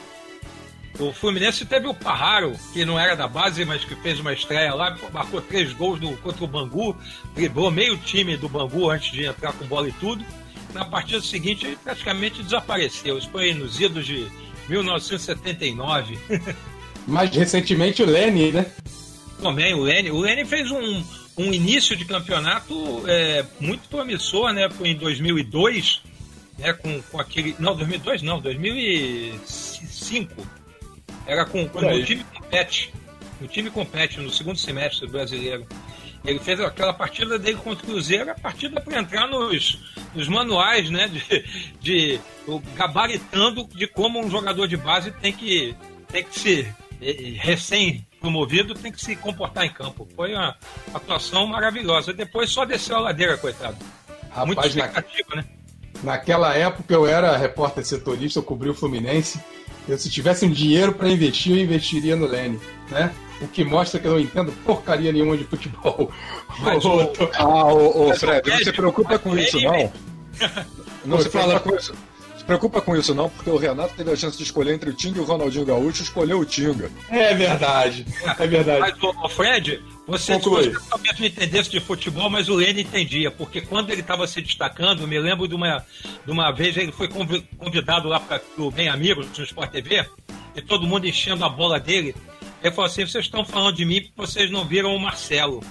O Fluminense teve o Parraro, que não era da base, mas que fez uma estreia lá, marcou três gols no, contra o Bangu, driblou meio time do Bangu antes de entrar com bola e tudo. Na partida seguinte, ele praticamente desapareceu. Isso foi nos idos de 1979. Mais recentemente o Lene, né? Também o Lene. O Lene fez um, um início de campeonato é, muito promissor, né? Foi em 2002, né? Com, com aquele. Não, 2002 não, 2005 era com, com o time compete. O time compete no segundo semestre brasileiro. Ele fez aquela partida dele contra o Cruzeiro, a partida para entrar nos, nos manuais, né? De, de gabaritando de como um jogador de base tem que, tem que se recém promovido tem que se comportar em campo. Foi uma atuação maravilhosa. Depois só desceu a ladeira, coitado. Rapaz, Muito expectativa, na... né? Naquela época eu era repórter setorista, eu cobri o Fluminense eu, se tivesse um dinheiro para investir, eu investiria no Lene, né? O que mostra que eu não entendo porcaria nenhuma de futebol. Mas, o, ah, o, o Fred, não se preocupa com isso, não. Não se fala com isso. Se preocupa com isso, não, porque o Renato teve a chance de escolher entre o Tinga e o Ronaldinho Gaúcho, escolheu o Tinga. É verdade. É verdade. Mas, o Fred, você, você talvez não entendesse de futebol, mas o Lene entendia, porque quando ele estava se destacando, eu me lembro de uma, de uma vez ele foi convidado lá para o Bem Amigos no Sport TV, e todo mundo enchendo a bola dele. Ele falou assim: vocês estão falando de mim porque vocês não viram o Marcelo.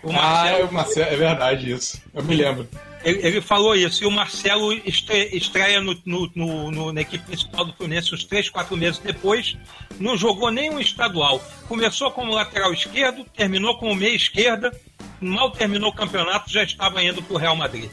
O Marcelo ah, é, o Marcelo, é verdade isso. Eu me lembro. Ele, ele, falou isso. E o Marcelo estreia no, no, no, na equipe principal do Fluminense uns 3, 4 meses depois. Não jogou nenhum estadual. Começou como lateral esquerdo, terminou como meia esquerda. Mal terminou o campeonato, já estava indo para o Real Madrid.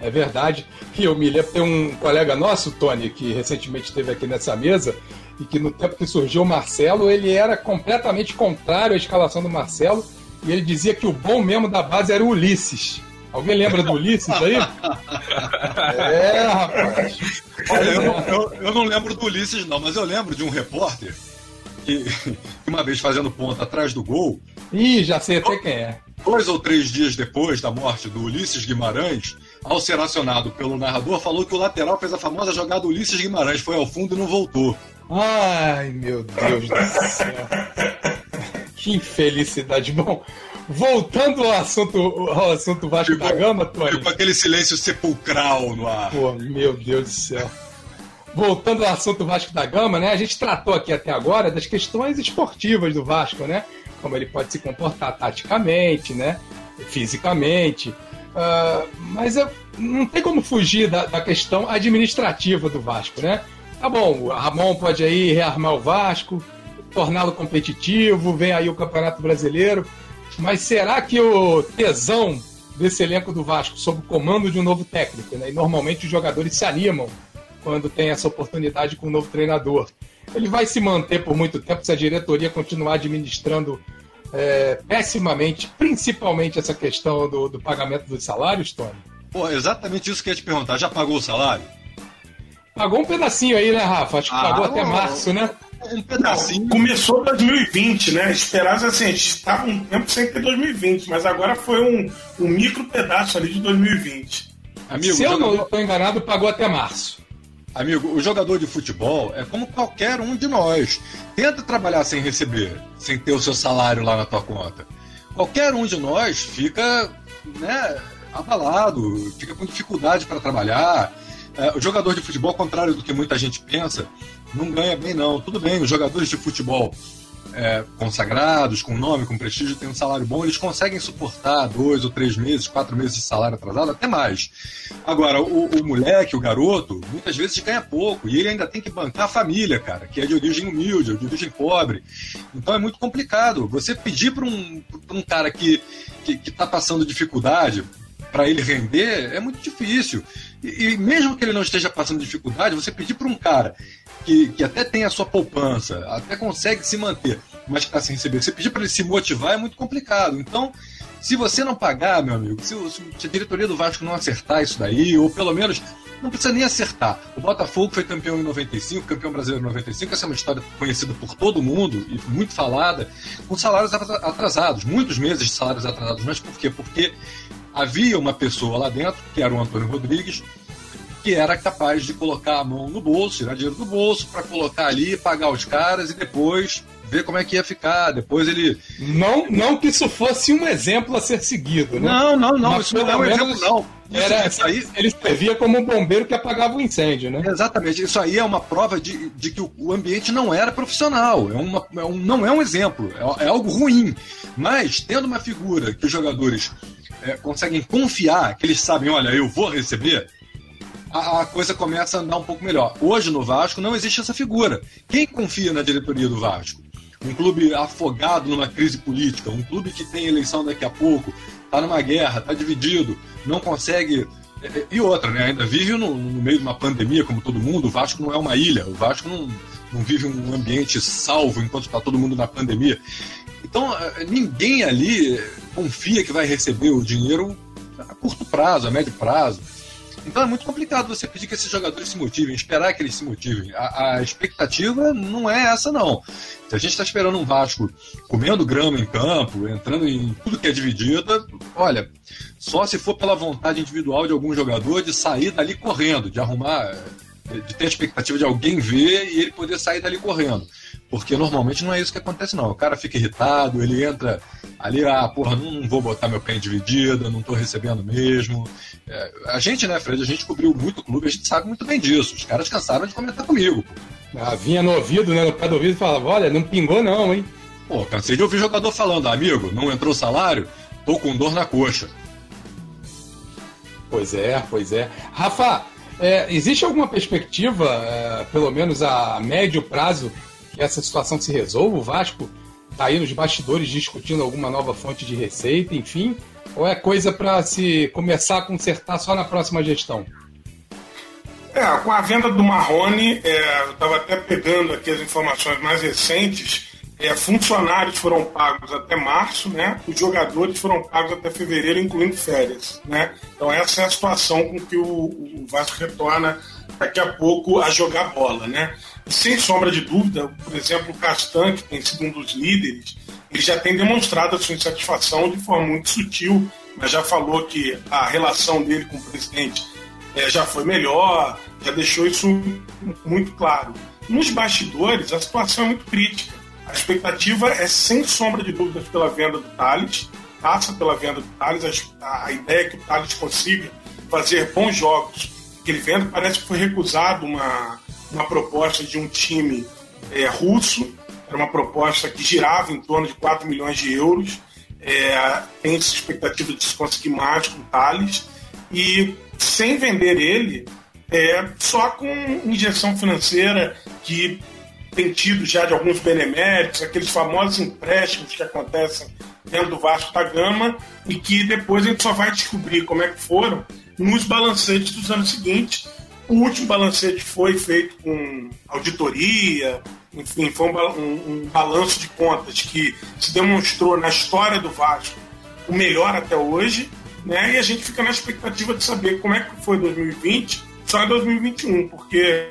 É verdade. E eu me lembro, tem um colega nosso, Tony, que recentemente esteve aqui nessa mesa, e que no tempo que surgiu o Marcelo, ele era completamente contrário à escalação do Marcelo, e ele dizia que o bom mesmo da base era o Ulisses. Alguém lembra do Ulisses aí? é, rapaz. Olha, eu, não, eu, eu, não lembro do Ulisses, não, mas eu lembro de um repórter que, uma vez fazendo ponta atrás do gol. Ih, já sei até quem é. Dois ou três dias depois da morte do Ulisses Guimarães, ao ser acionado pelo narrador, falou que o lateral fez a famosa jogada Ulisses Guimarães, foi ao fundo e não voltou. Ai, meu Deus do céu. Que infelicidade. Bom, voltando ao assunto, ao assunto Vasco tipo, da Gama, Tony. Tipo aquele silêncio sepulcral no ar. Pô, meu Deus do céu. voltando ao assunto Vasco da Gama, né? A gente tratou aqui até agora das questões esportivas do Vasco, né? Como ele pode se comportar taticamente, né? Fisicamente. Uh, mas eu, não tem como fugir da, da, questão administrativa do Vasco, né? Tá bom, o Ramon pode aí rearmar o Vasco, torná-lo competitivo, vem aí o Campeonato Brasileiro, mas será que o tesão desse elenco do Vasco sob o comando de um novo técnico, né? E normalmente os jogadores se animam quando tem essa oportunidade com um novo treinador. Ele vai se manter por muito tempo se a diretoria continuar administrando é, pessimamente, principalmente essa questão do, do pagamento dos salários, Tony? Pô, exatamente isso que eu ia te perguntar. Já pagou o salário? Pagou um pedacinho aí, né, Rafa? Acho que ah, pagou até março, né? Um pedacinho. Não, começou 2020, né? Esperava assim, a gente estava um tempo sem ter 2020, mas agora foi um, um micro pedaço ali de 2020. Amigo, Se eu jogador... não estou enganado, pagou até março. Amigo, o jogador de futebol é como qualquer um de nós. Tenta trabalhar sem receber, sem ter o seu salário lá na tua conta. Qualquer um de nós fica, né, abalado, fica com dificuldade para trabalhar. É, o jogador de futebol, ao contrário do que muita gente pensa, não ganha bem, não. Tudo bem, os jogadores de futebol é, consagrados, com nome, com prestígio, têm um salário bom, eles conseguem suportar dois ou três meses, quatro meses de salário atrasado, até mais. Agora, o, o, moleque, o garoto, muitas vezes ganha pouco e ele ainda tem que bancar a família, cara, que é de origem humilde, de origem pobre. Então é muito complicado. Você pedir para um, um cara que está passando dificuldade para ele render é muito difícil. E, e, mesmo que ele não esteja passando dificuldade, você pedir para um cara que, que até tem a sua poupança, até consegue se manter, mas que está sem receber, você pedir para ele se motivar é muito complicado. Então, se você não pagar, meu amigo, se, se, a diretoria do Vasco não acertar isso daí, ou pelo menos não precisa nem acertar. O Botafogo foi campeão em 95, campeão brasileiro em 95, essa é uma história conhecida por todo mundo e muito falada, com salários atrasados, muitos meses de salários atrasados. Mas por quê? Porque havia uma pessoa lá dentro, que era o Antônio Rodrigues, que era capaz de colocar a mão no bolso, tirar dinheiro do bolso, para colocar ali, pagar os caras e depois ver como é que ia ficar. Depois ele. Não, não que isso fosse um exemplo a ser seguido, né? Não, não, não. Mas isso não é um exemplo, não. Era, isso aí... Ele servia como um bombeiro que apagava o incêndio, né? Exatamente. Isso aí é uma prova de, de que o ambiente não era profissional. É uma, é um, não é um exemplo. É, é algo ruim. Mas, tendo uma figura que os jogadores é, conseguem confiar, que eles sabem, olha, eu vou receber, a, a, coisa começa a andar um pouco melhor. Hoje no Vasco não existe essa figura. Quem confia na diretoria do Vasco? Um clube afogado numa crise política, um clube que tem eleição daqui a pouco, está numa guerra, está dividido, não consegue. É, é, e outra, né? Ainda vive no, no, meio de uma pandemia, como todo mundo. O Vasco não é uma ilha. O Vasco não, não vive um ambiente salvo enquanto está todo mundo na pandemia. Então, é, ninguém ali confia que vai receber o dinheiro a curto prazo, a médio prazo. Então é muito complicado você pedir que esses jogadores se motivem, esperar que eles se motivem. A, a expectativa não é essa, não. Se a gente está esperando um Vasco comendo grama em campo, entrando em tudo que é dividida, olha, só se for pela vontade individual de algum jogador de sair dali correndo, de arrumar, de ter a expectativa de alguém ver e ele poder sair dali correndo. Porque normalmente não é isso que acontece, não. O cara fica irritado, ele entra ali, ah, porra, não vou botar meu pé em dividida, não tô recebendo mesmo. É, a gente, né, Fred, a gente cobriu muito clube, a gente sabe muito bem disso. Os caras cansaram de comentar comigo. Pô. Ah, vinha no ouvido, né, no pé do ouvido e falava, olha, não pingou não, hein? Pô, cansei de ouvir jogador falando, amigo, não entrou salário, tô com dor na coxa. Pois é, pois é. Rafa, é, existe alguma perspectiva, é, pelo menos a médio prazo, essa situação se resolva? O Vasco está aí nos bastidores discutindo alguma nova fonte de receita, enfim? Ou é coisa para se começar a consertar só na próxima gestão? É, com a venda do Marrone, é, eu estava até pegando aqui as informações mais recentes, é, funcionários foram pagos até março, né? Os jogadores foram pagos até fevereiro, incluindo férias, né? Então essa é a situação com que o, o Vasco retorna daqui a pouco a jogar bola, né? Sem sombra de dúvida, por exemplo, o Castan, que tem sido um dos líderes, ele já tem demonstrado a sua insatisfação de forma muito sutil, mas já falou que a relação dele com o presidente é, já foi melhor, já deixou isso muito claro. Nos bastidores, a situação é muito crítica. A expectativa é, sem sombra de dúvidas, pela venda do Thales, passa pela venda do Thales, a, a ideia é que o Thales consiga fazer bons jogos que ele venda, parece que foi recusado uma, uma proposta de um time é, russo, era uma proposta que girava em torno de 4 milhões de euros. É, tem essa expectativa de se conseguir mais com Thales. E sem vender ele, é, só com injeção financeira que tem tido já de alguns beneméritos, aqueles famosos empréstimos que acontecem dentro do Vasco da Gama e que depois a gente só vai descobrir como é que foram nos balancetes dos anos seguintes. O último balancete foi feito com auditoria, enfim, foi um, balanço de contas que se demonstrou na história do Vasco o melhor até hoje, né? E a gente fica na expectativa de saber como é que foi 2020 só em 2021, porque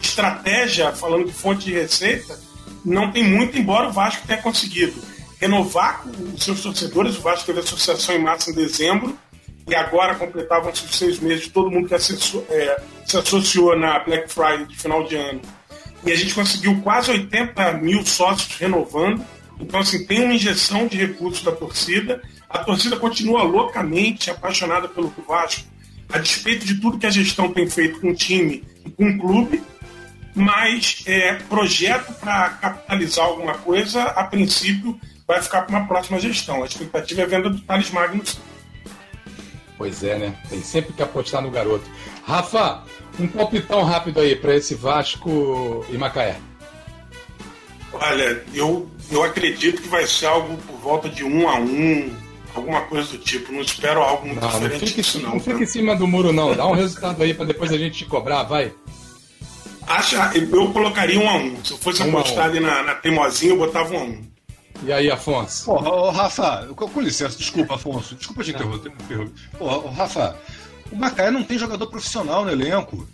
estratégia, falando de fonte de receita, não tem muito, embora o Vasco tenha conseguido renovar os seus torcedores. O Vasco teve associação em março em dezembro, e agora completavam-se os seis meses todo mundo que é, se associou na Black Friday de final de ano. E a gente conseguiu quase 80 mil sócios renovando. Então, assim, tem uma injeção de recursos da torcida. A torcida continua loucamente apaixonada pelo Vasco, a despeito de tudo que a gestão tem feito com o time e com o clube mas é, projeto para capitalizar alguma coisa, a princípio, vai ficar para uma próxima gestão. A expectativa é a venda do Thales Magnus. Pois é, né? Tem sempre que apostar no garoto. Rafa, um palpitão rápido aí para esse Vasco e Macaé. Olha, eu, eu acredito que vai ser algo por volta de um a um, alguma coisa do tipo. Não espero algo muito não, diferente não fique, disso, não. Não fique em cima do muro, não. Dá um resultado aí para depois a gente te cobrar, vai. Acha, eu colocaria um a um. Se eu fosse um apostar ali na, na teimosinha, eu botava um a um. E aí, Afonso? Porra, ô, Rafa, com, com licença, desculpa, Afonso. Desculpa te interromper. Porra, ô, Rafa, o Macaé não tem jogador profissional no elenco.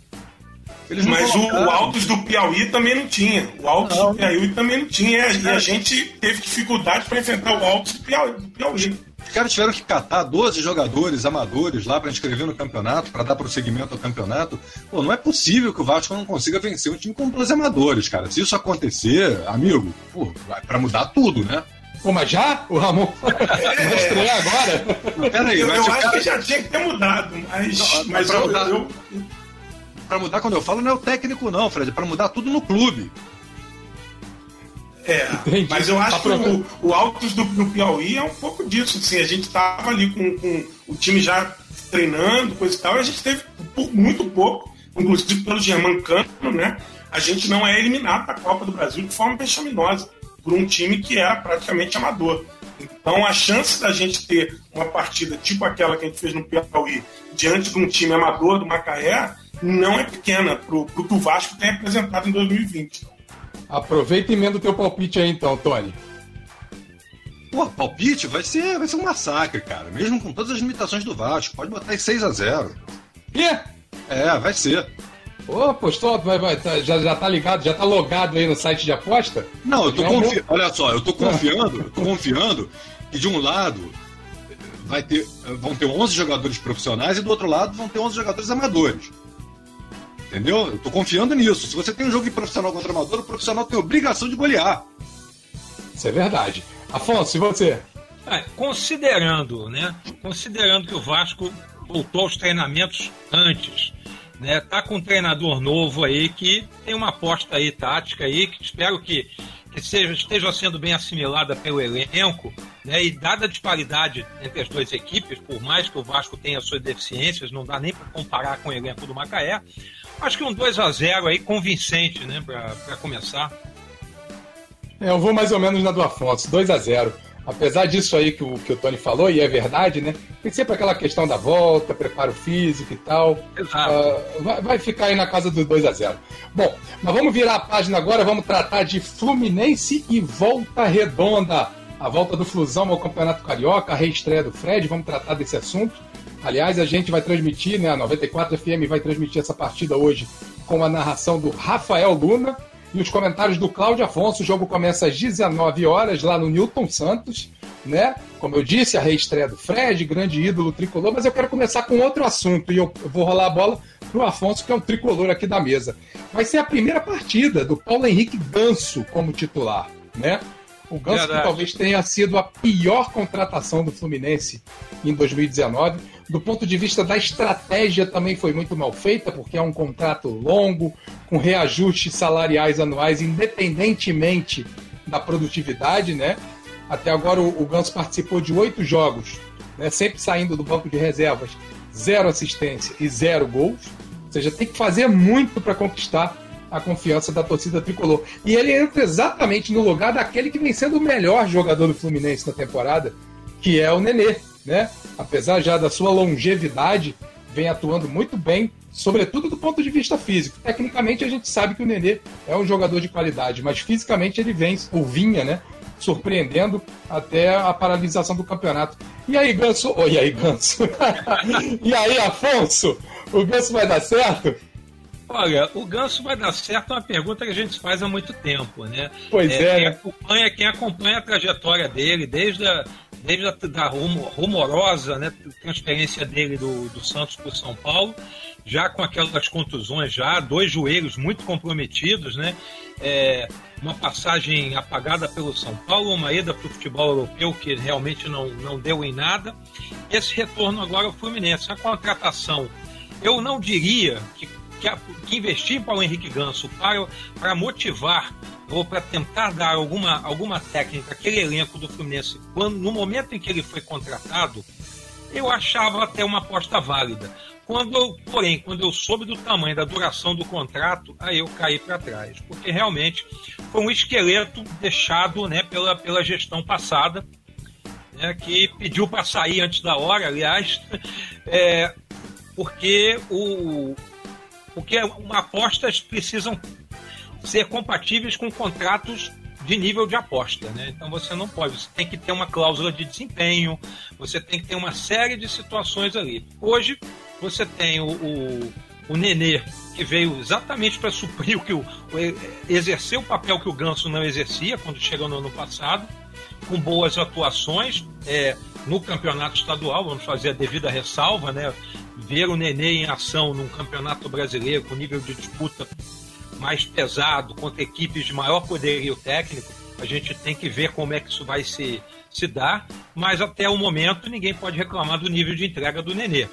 Mas o, o Altos do Piauí também não tinha. O Altos não. do Piauí também não tinha. E a gente teve dificuldade para enfrentar o Altos do Piauí. Os caras tiveram que catar 12 jogadores amadores lá para inscrever no campeonato, para dar prosseguimento ao campeonato. Pô, não é possível que o Vasco não consiga vencer um time com 12 amadores, cara. Se isso acontecer, amigo, pô, vai para mudar tudo, né? Pô, mas já? O Ramon é. vai estrear agora? Peraí, eu, eu acho cara... que já tinha que ter mudado, mas, não, mas pra eu, mudar, eu... Pra mudar, quando eu falo, não é o técnico, não, Fred, é pra mudar tudo no clube. É, Entendi. mas eu acho que o, o Altos do, do Piauí é um pouco disso. Assim, a gente estava ali com, com, o time já treinando, coisa e tal, e a gente teve muito pouco, inclusive pelo Germancano, né? A gente não é eliminado da Copa do Brasil de forma vexaminosa por um time que era praticamente amador. Então a chance da gente ter uma partida tipo aquela que a gente fez no Piauí diante de um time amador do Macaé não é pequena para o que o Vasco tem apresentado em 2020. Aproveita e emenda o teu palpite aí então, Tony. Pô, palpite vai ser, vai ser um massacre, cara. Mesmo com todas as limitações do Vasco. Pode botar em 6 a 0 Quê? É, vai ser. Ô, apostou, vai, vai, tá, já, já tá ligado, já tá logado aí no site de aposta? Não, eu tô confiando. Olha só, eu tô confiando, eu tô confiando que de um lado vai ter, vão ter 11 jogadores profissionais e do outro lado vão ter 11 jogadores amadores. Entendeu? Eu tô confiando nisso. Se você tem um jogo de profissional contra amador, o profissional tem obrigação de golear. Isso é verdade. Afonso, e você? É, considerando, né? Considerando que o Vasco voltou aos treinamentos antes, né? Tá com um treinador novo aí que tem uma aposta aí tática aí que espero que, que seja, esteja sendo bem assimilada pelo elenco, né? E dada a disparidade entre as duas equipes, por mais que o Vasco tenha suas deficiências, não dá nem para comparar com o elenco do Macaé. Acho que um 2 a 0 aí convincente, né, para começar. É, eu vou mais ou menos na do Afonso, 2 a 0 Apesar disso aí que o, que o Tony falou, e é verdade, né? Tem sempre aquela questão da volta, preparo físico e tal. Exato. Uh, vai, vai, ficar aí na casa do 2 a 0 Bom, mas vamos virar a página agora, vamos tratar de Fluminense e Volta Redonda. A volta do Flusão ao Campeonato Carioca, a reestreia do Fred, vamos tratar desse assunto. Aliás, a gente vai transmitir, né? A 94 FM vai transmitir essa partida hoje com a narração do Rafael Luna e os comentários do Cláudio Afonso. O jogo começa às 19 horas lá no Newton Santos, né? Como eu disse, a reestreia do Fred, grande ídolo tricolor, mas eu quero começar com outro assunto e eu vou rolar a bola pro Afonso, que é o tricolor aqui da mesa. Vai ser a primeira partida do Paulo Henrique Ganso como titular, né? O Ganso que talvez tenha sido a pior contratação do Fluminense em 2019. Do ponto de vista da estratégia, também foi muito mal feita, porque é um contrato longo, com reajustes salariais anuais, independentemente da produtividade, né? Até agora o, o Ganso participou de oito jogos, né? sempre saindo do banco de reservas, zero assistência e zero gols. Ou seja, tem que fazer muito para conquistar a confiança da torcida tricolor. E ele entra exatamente no lugar daquele que vem sendo o melhor jogador do Fluminense na temporada, que é o Nenê, né? Apesar já da sua longevidade, vem atuando muito bem, sobretudo do ponto de vista físico. Tecnicamente a gente sabe que o Nenê é um jogador de qualidade, mas fisicamente ele vem, ou vinha, né? Surpreendendo até a paralisação do campeonato. E aí, Ganso? Oi, e aí, Ganso? e aí, Afonso? O Ganso vai dar certo? Olha, o ganso vai dar certo é uma pergunta que a gente faz há muito tempo, né? Pois é. é quem, né? acompanha, quem acompanha a trajetória dele, desde a, desde a da rumorosa né, transferência dele do, do Santos para o São Paulo, já com aquelas contusões, já dois joelhos muito comprometidos, né? É, uma passagem apagada pelo São Paulo, uma ida para o futebol europeu que realmente não, não deu em nada. Esse retorno agora ao Fluminense, a contratação, eu não diria que que, que investir em Paulo Henrique Ganso para, para motivar ou para tentar dar alguma, alguma técnica àquele elenco do Fluminense, quando, no momento em que ele foi contratado, eu achava até uma aposta válida. Quando eu, porém, quando eu soube do tamanho da duração do contrato, aí eu caí para trás, porque realmente foi um esqueleto deixado né, pela, pela gestão passada, né, que pediu para sair antes da hora, aliás, é, porque o, porque apostas precisam ser compatíveis com contratos de nível de aposta, né? Então você não pode, você tem que ter uma cláusula de desempenho, você tem que ter uma série de situações ali. Hoje você tem o, o, o Nenê, que veio exatamente para suprir o que o, o, exercer o papel que o Ganso não exercia quando chegou no ano passado, com boas atuações é, no campeonato estadual, vamos fazer a devida ressalva, né? ver o Nenê em ação num campeonato brasileiro com nível de disputa mais pesado, contra equipes de maior poderio técnico, a gente tem que ver como é que isso vai se, se dar, mas até o momento ninguém pode reclamar do nível de entrega do Nenê.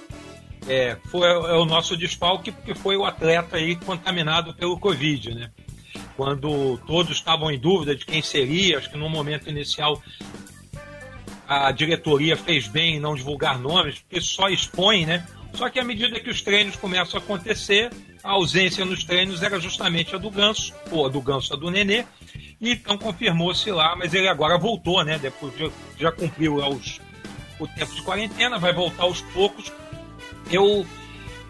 É, foi é o nosso desfalque porque foi o atleta aí contaminado pelo Covid, né? Quando todos estavam em dúvida de quem seria, acho que no momento inicial a diretoria fez bem em não divulgar nomes, porque só expõe, né? Só que à medida que os treinos começam a acontecer, a ausência nos treinos era justamente a do Ganso, ou a do Ganso, a do Nenê, e então confirmou-se lá, mas ele agora voltou, né? Depois de, já cumpriu os, o tempo de quarentena, vai voltar aos poucos. Eu,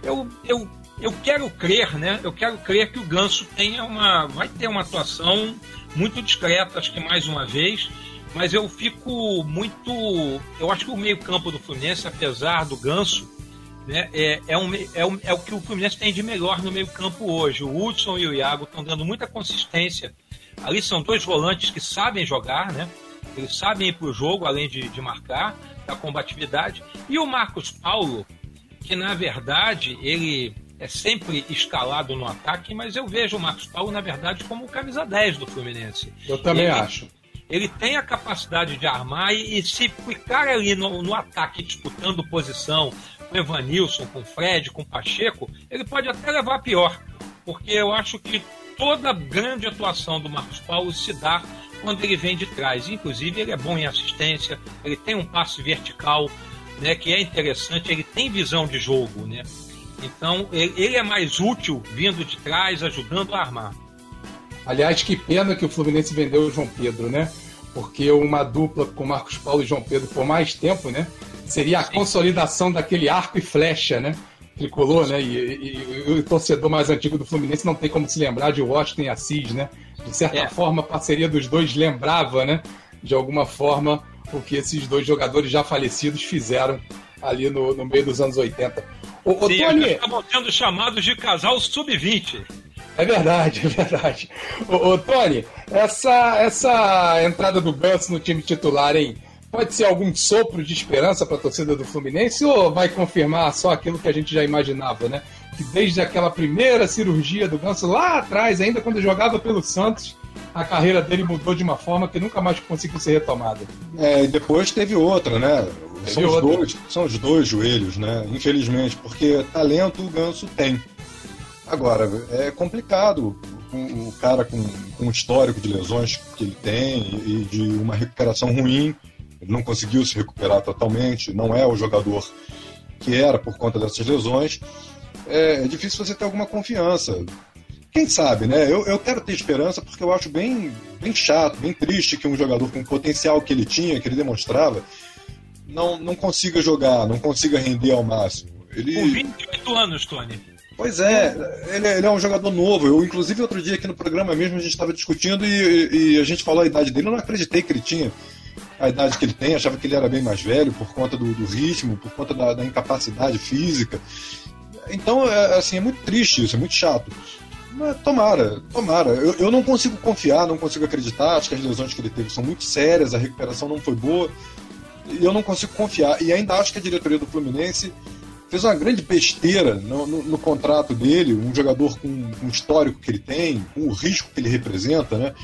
eu, eu, eu quero crer, né? Eu quero crer que o Ganso tenha uma, vai ter uma atuação muito discreta, acho que mais uma vez. Mas eu fico muito. Eu acho que o meio-campo do Fluminense, apesar do Ganso, né, é, é, um, é, um, é o que o Fluminense tem de melhor no meio-campo hoje. O Hudson e o Iago estão dando muita consistência. Ali são dois volantes que sabem jogar, né? Eles sabem ir para o jogo, além de, de marcar, da combatividade. E o Marcos Paulo, que na verdade ele é sempre escalado no ataque, mas eu vejo o Marcos Paulo, na verdade, como o camisa 10 do Fluminense. Eu também ele, acho. Ele tem a capacidade de armar e, e se ficar ali no, no ataque disputando posição, com Evanilson, com Fred, com Pacheco, ele pode até levar pior, porque eu acho que toda grande atuação do Marcos Paulo se dá quando ele vem de trás. Inclusive, ele é bom em assistência, ele tem um passe vertical, né, que é interessante, ele tem visão de jogo, né? Então, ele é mais útil vindo de trás, ajudando a armar. Aliás, que pena que o Fluminense vendeu o João Pedro, né? Porque uma dupla com Marcos Paulo e João Pedro por mais tempo, né? Seria a Sim. consolidação daquele arco e flecha, né? Tricolor, né? E, e, e, o torcedor mais antigo do Fluminense não tem como se lembrar de Washington e Assis, né? De certa é. forma, a parceria dos dois lembrava, né? De alguma forma, o que esses dois jogadores já falecidos fizeram ali no, no meio dos anos 80. Ô, ô Sim, Tony... estavam sendo chamados de casal sub-20. É verdade, é verdade. Ô, ô, Tony, essa, essa entrada do Ganso no time titular, hein? pode ser algum sopro de esperança para a torcida do Fluminense ou vai confirmar só aquilo que a gente já imaginava, né? Que desde aquela primeira cirurgia do Ganso lá atrás, ainda quando jogava pelo Santos, a carreira dele mudou de uma forma que nunca mais conseguiu ser retomada. É, e depois teve outra, né? São, outra. Os dois, são os dois joelhos, né? Infelizmente, porque talento o Ganso tem. Agora, é complicado o cara com, com um histórico de lesões que ele tem e de uma recuperação ruim. Ele não conseguiu se recuperar totalmente, não é o jogador que era por conta dessas lesões. É, é difícil você ter alguma confiança. Quem sabe, né? Eu, eu quero ter esperança porque eu acho bem, bem chato, bem triste que um jogador com o potencial que ele tinha, que ele demonstrava, não, não consiga jogar, não consiga render ao máximo. Ele... Com 28 anos, Tony. Pois é, ele, ele, é um jogador novo. Eu, inclusive, outro dia aqui no programa mesmo a gente estava discutindo e, e, a gente falou a idade dele. Eu não acreditei que ele tinha a idade que ele tem, achava que ele era bem mais velho por conta do, do ritmo, por conta da, da, incapacidade física. Então, é, assim, é muito triste isso, é muito chato. Mas tomara, tomara. Eu, eu não consigo confiar, não consigo acreditar. Acho que as lesões que ele teve são muito sérias, a recuperação não foi boa. Eu não consigo confiar. E ainda acho que a diretoria do Fluminense fez uma grande besteira no, no, no contrato dele, um jogador com, um histórico que ele tem, com o risco que ele representa, né?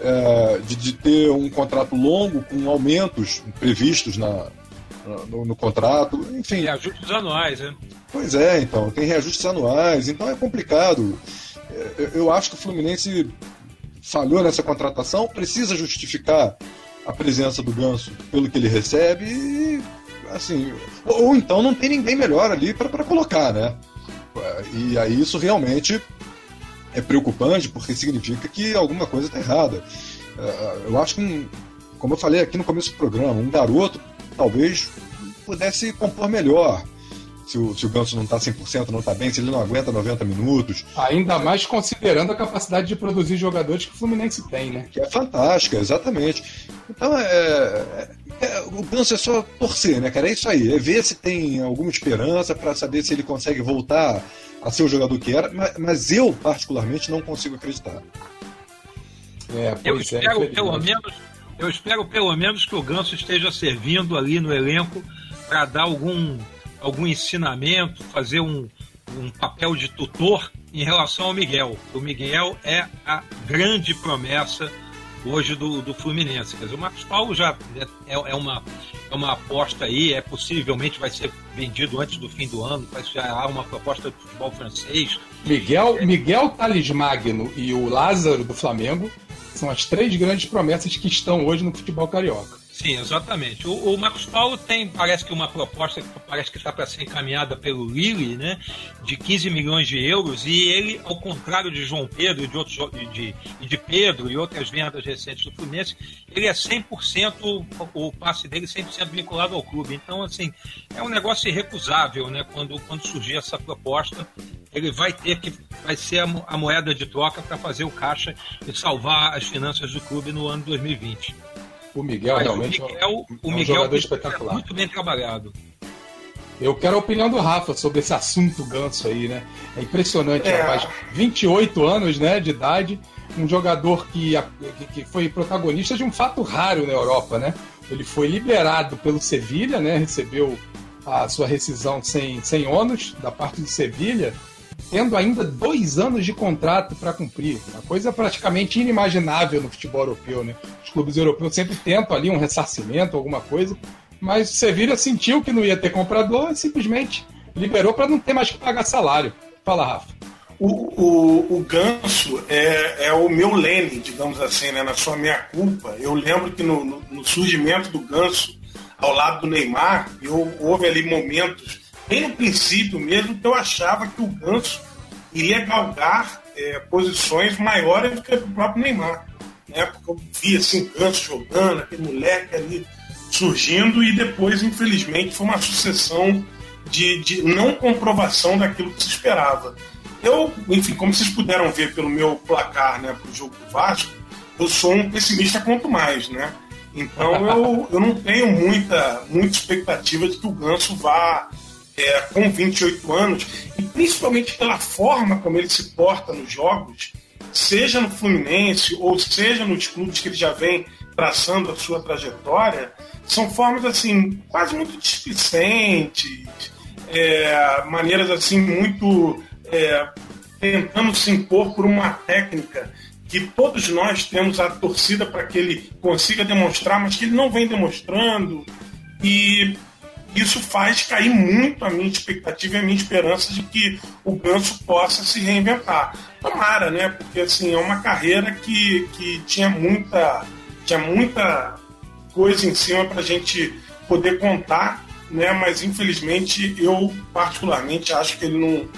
É, de, de, ter um contrato longo com aumentos previstos na, no, no, contrato, enfim. Reajustes anuais, né? Pois é, então, tem reajustes anuais, então é complicado. É, eu acho que o Fluminense falhou nessa contratação, precisa justificar a presença do Ganso pelo que ele recebe e assim, ou, ou então não tem ninguém melhor ali para colocar, né? E aí isso realmente é preocupante porque significa que alguma coisa está errada. É, eu acho que, como eu falei aqui no começo do programa, um garoto talvez pudesse compor melhor se o, se o Ganso não está 100%, não está bem, se ele não aguenta 90 minutos. Ainda mais considerando a capacidade de produzir jogadores que o Fluminense tem, né? Que é fantástica, exatamente. Então, é, é, é, o Ganso é só torcer, né, cara? É isso aí, é ver se tem alguma esperança para saber se ele consegue voltar a ser o jogador que era, mas, mas eu, particularmente, não consigo acreditar. É, eu, é, espero, pelo menos, eu espero pelo menos que o Ganso esteja servindo ali no elenco para dar algum algum ensinamento, fazer um, um papel de tutor em relação ao Miguel. O Miguel é a grande promessa hoje do, do Fluminense. Quer dizer, o Marcos Paulo já é, é, uma, é uma aposta aí, é possivelmente vai ser vendido antes do fim do ano, vai ser há uma proposta do futebol francês. Miguel, é. Miguel Thales Magno e o Lázaro do Flamengo são as três grandes promessas que estão hoje no futebol carioca. Sim, exatamente. O, o, Marcos Paulo tem, parece que uma proposta que parece que está para ser encaminhada pelo Lille, né, de 15 milhões de euros, e ele, ao contrário de João Pedro e de outros de, de, Pedro e outras vendas recentes do Fluminense, ele é 100% o passe dele 100% vinculado ao clube. Então, assim, é um negócio irrecusável, né, quando quando surgir essa proposta, ele vai ter que vai ser a, a moeda de troca para fazer o caixa e salvar as finanças do clube no ano 2020. O Miguel Mas realmente o Miguel, é um, o Miguel jogador espetacular. É muito bem trabalhado. Eu quero a opinião do Rafa sobre esse assunto ganso aí, né? É impressionante, é. rapaz. 28 anos né, de idade, um jogador que, que foi protagonista de um fato raro na Europa, né? Ele foi liberado pelo Sevilha, né? Recebeu a sua rescisão sem, sem ônus da parte do Sevilha tendo ainda dois anos de contrato para cumprir. Uma coisa praticamente inimaginável no futebol europeu, né? Os clubes europeus sempre tentam ali um ressarcimento, alguma coisa, mas o Sevilla sentiu que não ia ter comprador e simplesmente liberou para não ter mais que pagar salário. Fala, Rafa. O, o, o Ganso é, é o meu Lene, digamos assim, né? na sua minha culpa. Eu lembro que no, no, no surgimento do Ganso, ao lado do Neymar, eu, houve ali momentos bem no princípio mesmo, que eu achava que o Ganso iria galgar é, posições maiores do que o próprio Neymar. Né? Porque eu via assim, Ganso jogando, aquele moleque ali surgindo, e depois, infelizmente, foi uma sucessão de, de não comprovação daquilo que se esperava. Eu, enfim, como vocês puderam ver pelo meu placar né, para o jogo do Vasco, eu sou um pessimista quanto mais, né? Então eu, eu não tenho muita, muita expectativa de que o Ganso vá é, com 28 anos, e principalmente pela forma como ele se porta nos jogos, seja no Fluminense ou seja nos clubes que ele já vem traçando a sua trajetória, são formas assim quase muito displicentes, é, maneiras assim muito é, tentando se impor por uma técnica que todos nós temos a torcida para que ele consiga demonstrar, mas que ele não vem demonstrando. E isso faz cair muito a minha expectativa e a minha esperança de que o Ganso possa se reinventar. Tomara, né? Porque assim, é uma carreira que, que tinha muita tinha muita coisa em cima para a gente poder contar, né? Mas infelizmente eu particularmente acho que ele não,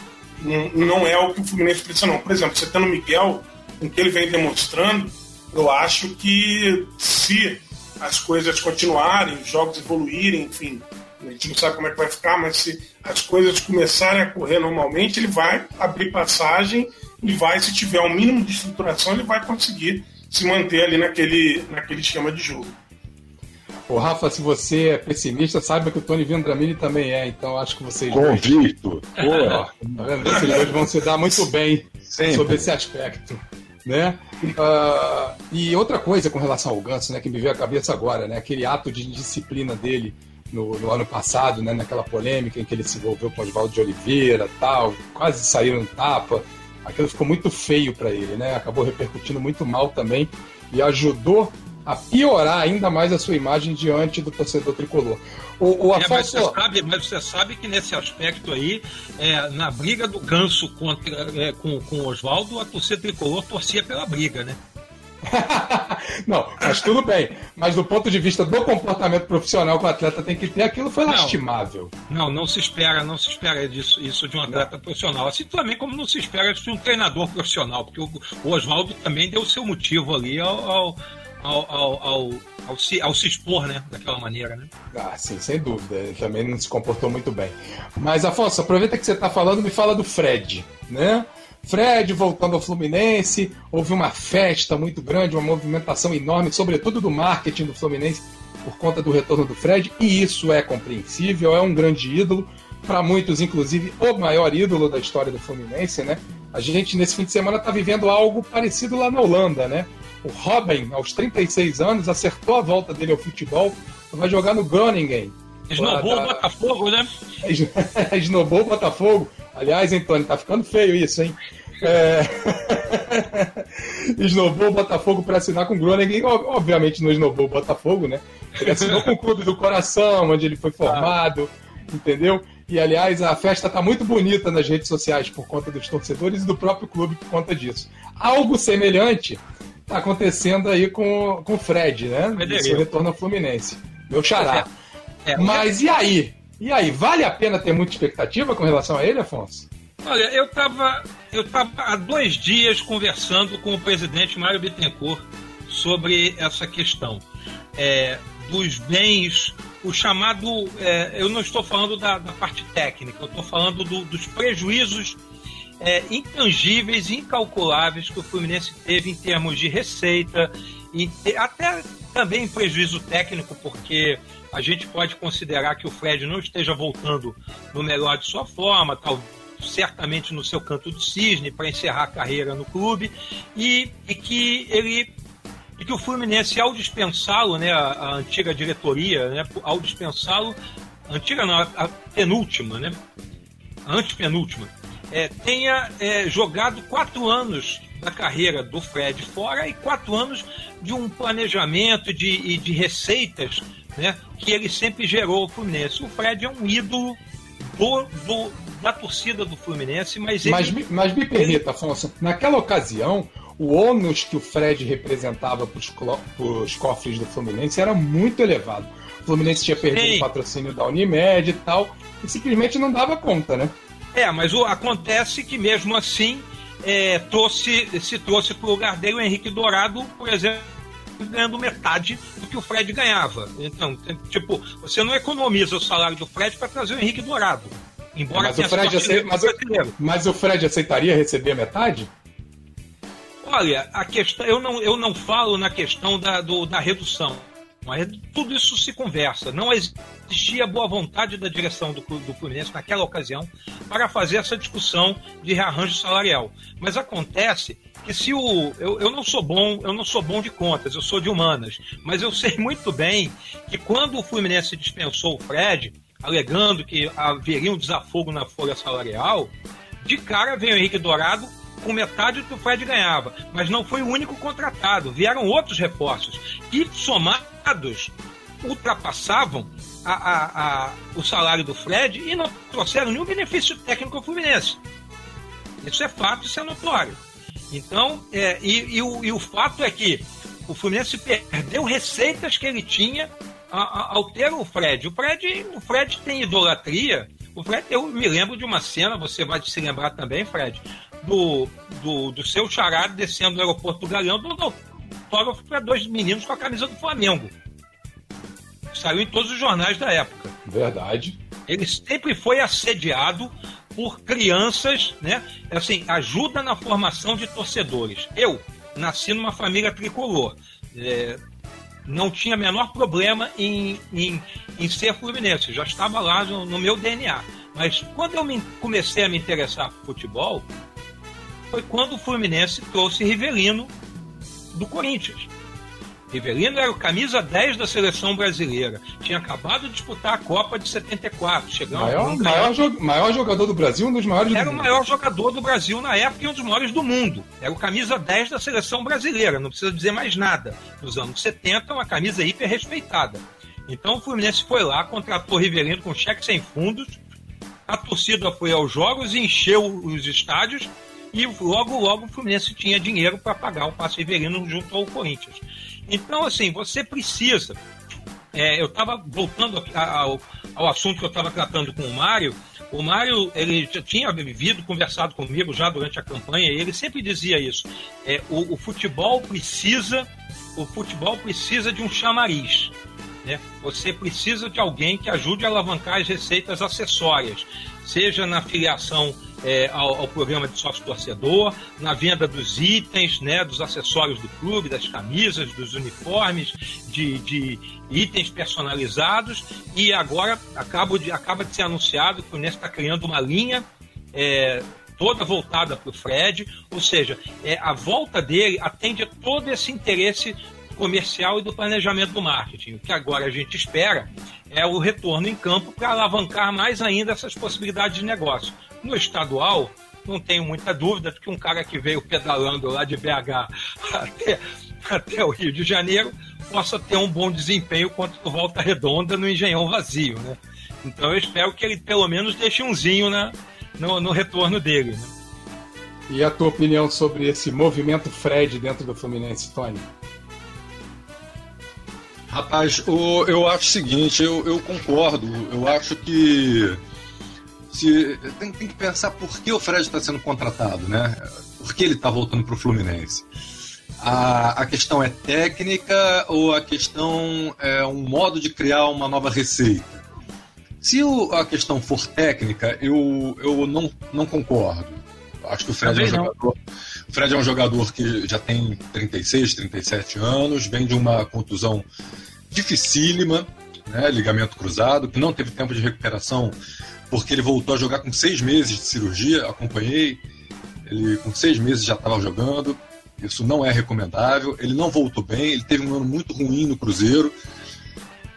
não, não é o que o Fluminense precisa não. Por exemplo, você tendo Miguel, com o que ele vem demonstrando, eu acho que se as coisas continuarem, os jogos evoluírem, enfim, a gente não sabe como é que vai ficar, mas se as coisas começarem a correr normalmente, ele vai abrir passagem e vai, se tiver um mínimo de estruturação, ele vai conseguir se manter ali naquele, naquele esquema de jogo. Ô, Rafa, se você é pessimista, saiba que o Tony Vendramini também é, então acho que vocês. Convicto! Dois, tá vendo? Vocês dois vão se dar muito bem Sempre. sobre esse aspecto. Né? Uh, e outra coisa com relação ao Ganso, né, que me veio à cabeça agora, né, aquele ato de disciplina dele no, no, ano passado, né, naquela polêmica em que ele se envolveu com Oswaldo de Oliveira, tal, quase saíram tapa. Aquilo ficou muito feio para ele, né? Acabou repercutindo muito mal também e ajudou a piorar ainda mais a sua imagem diante do torcedor tricolor. O, o Afonso... é, mas, você sabe, mas você sabe que nesse aspecto aí, é, na briga do Ganso contra, é, com, com o Oswaldo, a torcida tricolor torcia pela briga, né? não, mas tudo bem. Mas do ponto de vista do comportamento profissional que o atleta tem que ter, aquilo foi lastimável. Não, não se espera, não se espera disso, isso de um atleta não. profissional. Assim também como não se espera de um treinador profissional, porque o, o Oswaldo também deu o seu motivo ali ao, ao, ao, ao, ao, se, ao se expor, né? Daquela maneira, né? Ah, sim, sem dúvida. Ele também não se comportou muito bem. Mas, Afonso, aproveita que você está falando, me fala do Fred, né? Fred voltando ao Fluminense, houve uma festa muito grande, uma movimentação enorme, sobretudo do marketing do Fluminense, por conta do retorno do Fred, e isso é compreensível, é um grande ídolo, para muitos, inclusive, o maior ídolo da história do Fluminense, né? A gente, nesse fim de semana, está vivendo algo parecido lá na Holanda, né? O Robin, aos 36 anos, acertou a volta dele ao futebol, vai jogar no Groningen. Esnobou o Botafogo, né? Esnobou o Botafogo. Aliás, Antônio, tá ficando feio isso, hein? É... esnobou o Botafogo para assinar com o Groningen. Obviamente não esnobou o Botafogo, né? Ele assinou com o Clube do Coração, onde ele foi formado, entendeu? E aliás, a festa tá muito bonita nas redes sociais por conta dos torcedores e do próprio clube por conta disso. Algo semelhante tá acontecendo aí com, com o Fred, né? Seu retorno ao Fluminense. Meu xará. É, é, Mas e aí? E aí, vale a pena ter muita expectativa com relação a ele, Afonso? Olha, eu estava eu tava há dois dias conversando com o presidente Mário Bittencourt sobre essa questão é, dos bens, o chamado. É, eu não estou falando da, da parte técnica, eu estou falando do, dos prejuízos é, intangíveis incalculáveis que o Fluminense teve em termos de receita, e até também prejuízo técnico, porque a gente pode considerar que o Fred não esteja voltando no melhor de sua forma, tal, certamente no seu canto de cisne para encerrar a carreira no clube e, e que ele e que o Fluminense ao dispensá-lo, né, a, a, antiga diretoria, né, ao dispensá-lo, antiga não, a, penúltima, né, a antepenúltima, é, tenha é, jogado quatro anos da carreira do Fred fora e quatro anos de um planejamento de, de receitas né, que ele sempre gerou ao Fluminense. O Fred é um ídolo do, do da torcida do Fluminense, mas ele... Mas, mas me permita, Afonso, naquela ocasião, o ônus que o Fred representava para os cofres do Fluminense era muito elevado. O Fluminense tinha perdido Sim. o patrocínio da Unimed e tal, e simplesmente não dava conta, né? É, mas o, acontece que mesmo assim é, trouxe, se trouxe para o lugar dele o Henrique Dourado, por exemplo, ganhando metade do que o Fred ganhava. Então, tipo, você não economiza o salário do Fred para trazer o Henrique Dourado. Embora mas, o Fred ace... mas, o... mas o Fred aceitaria receber metade? Olha, a questão, eu não, eu não falo na questão da, do, da redução. Mas tudo isso se conversa. Não existia boa vontade da direção do, do Fluminense naquela ocasião para fazer essa discussão de rearranjo salarial. Mas acontece que se o eu, eu não sou bom, eu não sou bom de contas, eu sou de humanas, mas eu sei muito bem que quando o Fluminense dispensou o Fred, alegando que haveria um desafogo na folha salarial, de cara veio o Henrique Dourado com metade do que o Fred ganhava. Mas não foi o único contratado. Vieram outros reforços que, ultrapassavam a, a, a, o salário do Fred e não trouxeram nenhum benefício técnico ao Fluminense. Isso é fato, isso é notório. Então, é, e, e, o, e o fato é que o Fluminense perdeu receitas que ele tinha ao ter o Fred. O Fred, o Fred tem idolatria. O Fred, eu me lembro de uma cena, você vai se lembrar também, Fred, do, do, do seu charado descendo no aeroporto do Galeão, do autógrafo para dois meninos com a camisa do Flamengo. Saiu em todos os jornais da época. Verdade. Ele sempre foi assediado por crianças, né? Assim, ajuda na formação de torcedores. Eu nasci numa família tricolor. É, não tinha menor problema em, em, em ser fluminense, já estava lá no, no, meu DNA. Mas quando eu me, comecei a me interessar por futebol, foi quando o Fluminense trouxe Rivelino do Corinthians. Rivelino era o camisa 10 da seleção brasileira. Tinha acabado de disputar a Copa de 74. Chegando maior, maior, jo maior, jogador do Brasil, um dos maiores Era o maior jogador do Brasil na época e um dos maiores do mundo. Era o camisa 10 da seleção brasileira. Não precisa dizer mais nada. Nos anos 70, uma camisa hiper respeitada. Então o Fluminense foi lá, contratou Rivelino com cheque sem fundos. A torcida foi aos jogos e encheu os estádios. E logo, logo o Fluminense tinha dinheiro para pagar o passe Rivelino junto ao Corinthians. Então, assim, você precisa. É, eu estava voltando ao, ao assunto que eu estava tratando com o Mário. O Mário, ele já tinha vivido, conversado comigo já durante a campanha, e ele sempre dizia isso. É, o, o futebol precisa, o futebol precisa de um chamariz. Né? Você precisa de alguém que ajude a alavancar as receitas acessórias, seja na filiação é, ao, ao, programa de sócio torcedor, na venda dos itens, né, dos acessórios do clube, das camisas, dos uniformes, de, de itens personalizados. E agora acaba de, acaba de ser anunciado que o Unesco está criando uma linha. É, toda voltada para o Fred, ou seja, é, a volta dele atende a todo esse interesse comercial e do planejamento do marketing. O que agora a gente espera é o retorno em campo para alavancar mais ainda essas possibilidades de negócio. No estadual, não tenho muita dúvida de que um cara que veio pedalando lá de BH até, até o Rio de Janeiro possa ter um bom desempenho quanto volta redonda no engenhão vazio, né? Então eu espero que ele pelo menos deixe umzinho na, no, no retorno dele. Né? E a tua opinião sobre esse movimento Fred dentro do Fluminense, Tony? Rapaz, eu acho o seguinte, eu, eu concordo. Eu acho que se, tem, tem, que pensar por que o Fred está sendo contratado, né? Por que ele está voltando para o Fluminense? A, a questão é técnica ou a questão é um modo de criar uma nova receita? Se o, a questão for técnica, eu, eu não, não concordo. Acho que o Fred é um jogador. O Fred é um jogador que já tem 36, 37 anos, vem de uma contusão dificílima, né, ligamento cruzado, que não teve tempo de recuperação porque ele voltou a jogar com seis meses de cirurgia, acompanhei. Ele com seis meses já estava jogando. Isso não é recomendável. Ele não voltou bem, ele teve um ano muito ruim no Cruzeiro.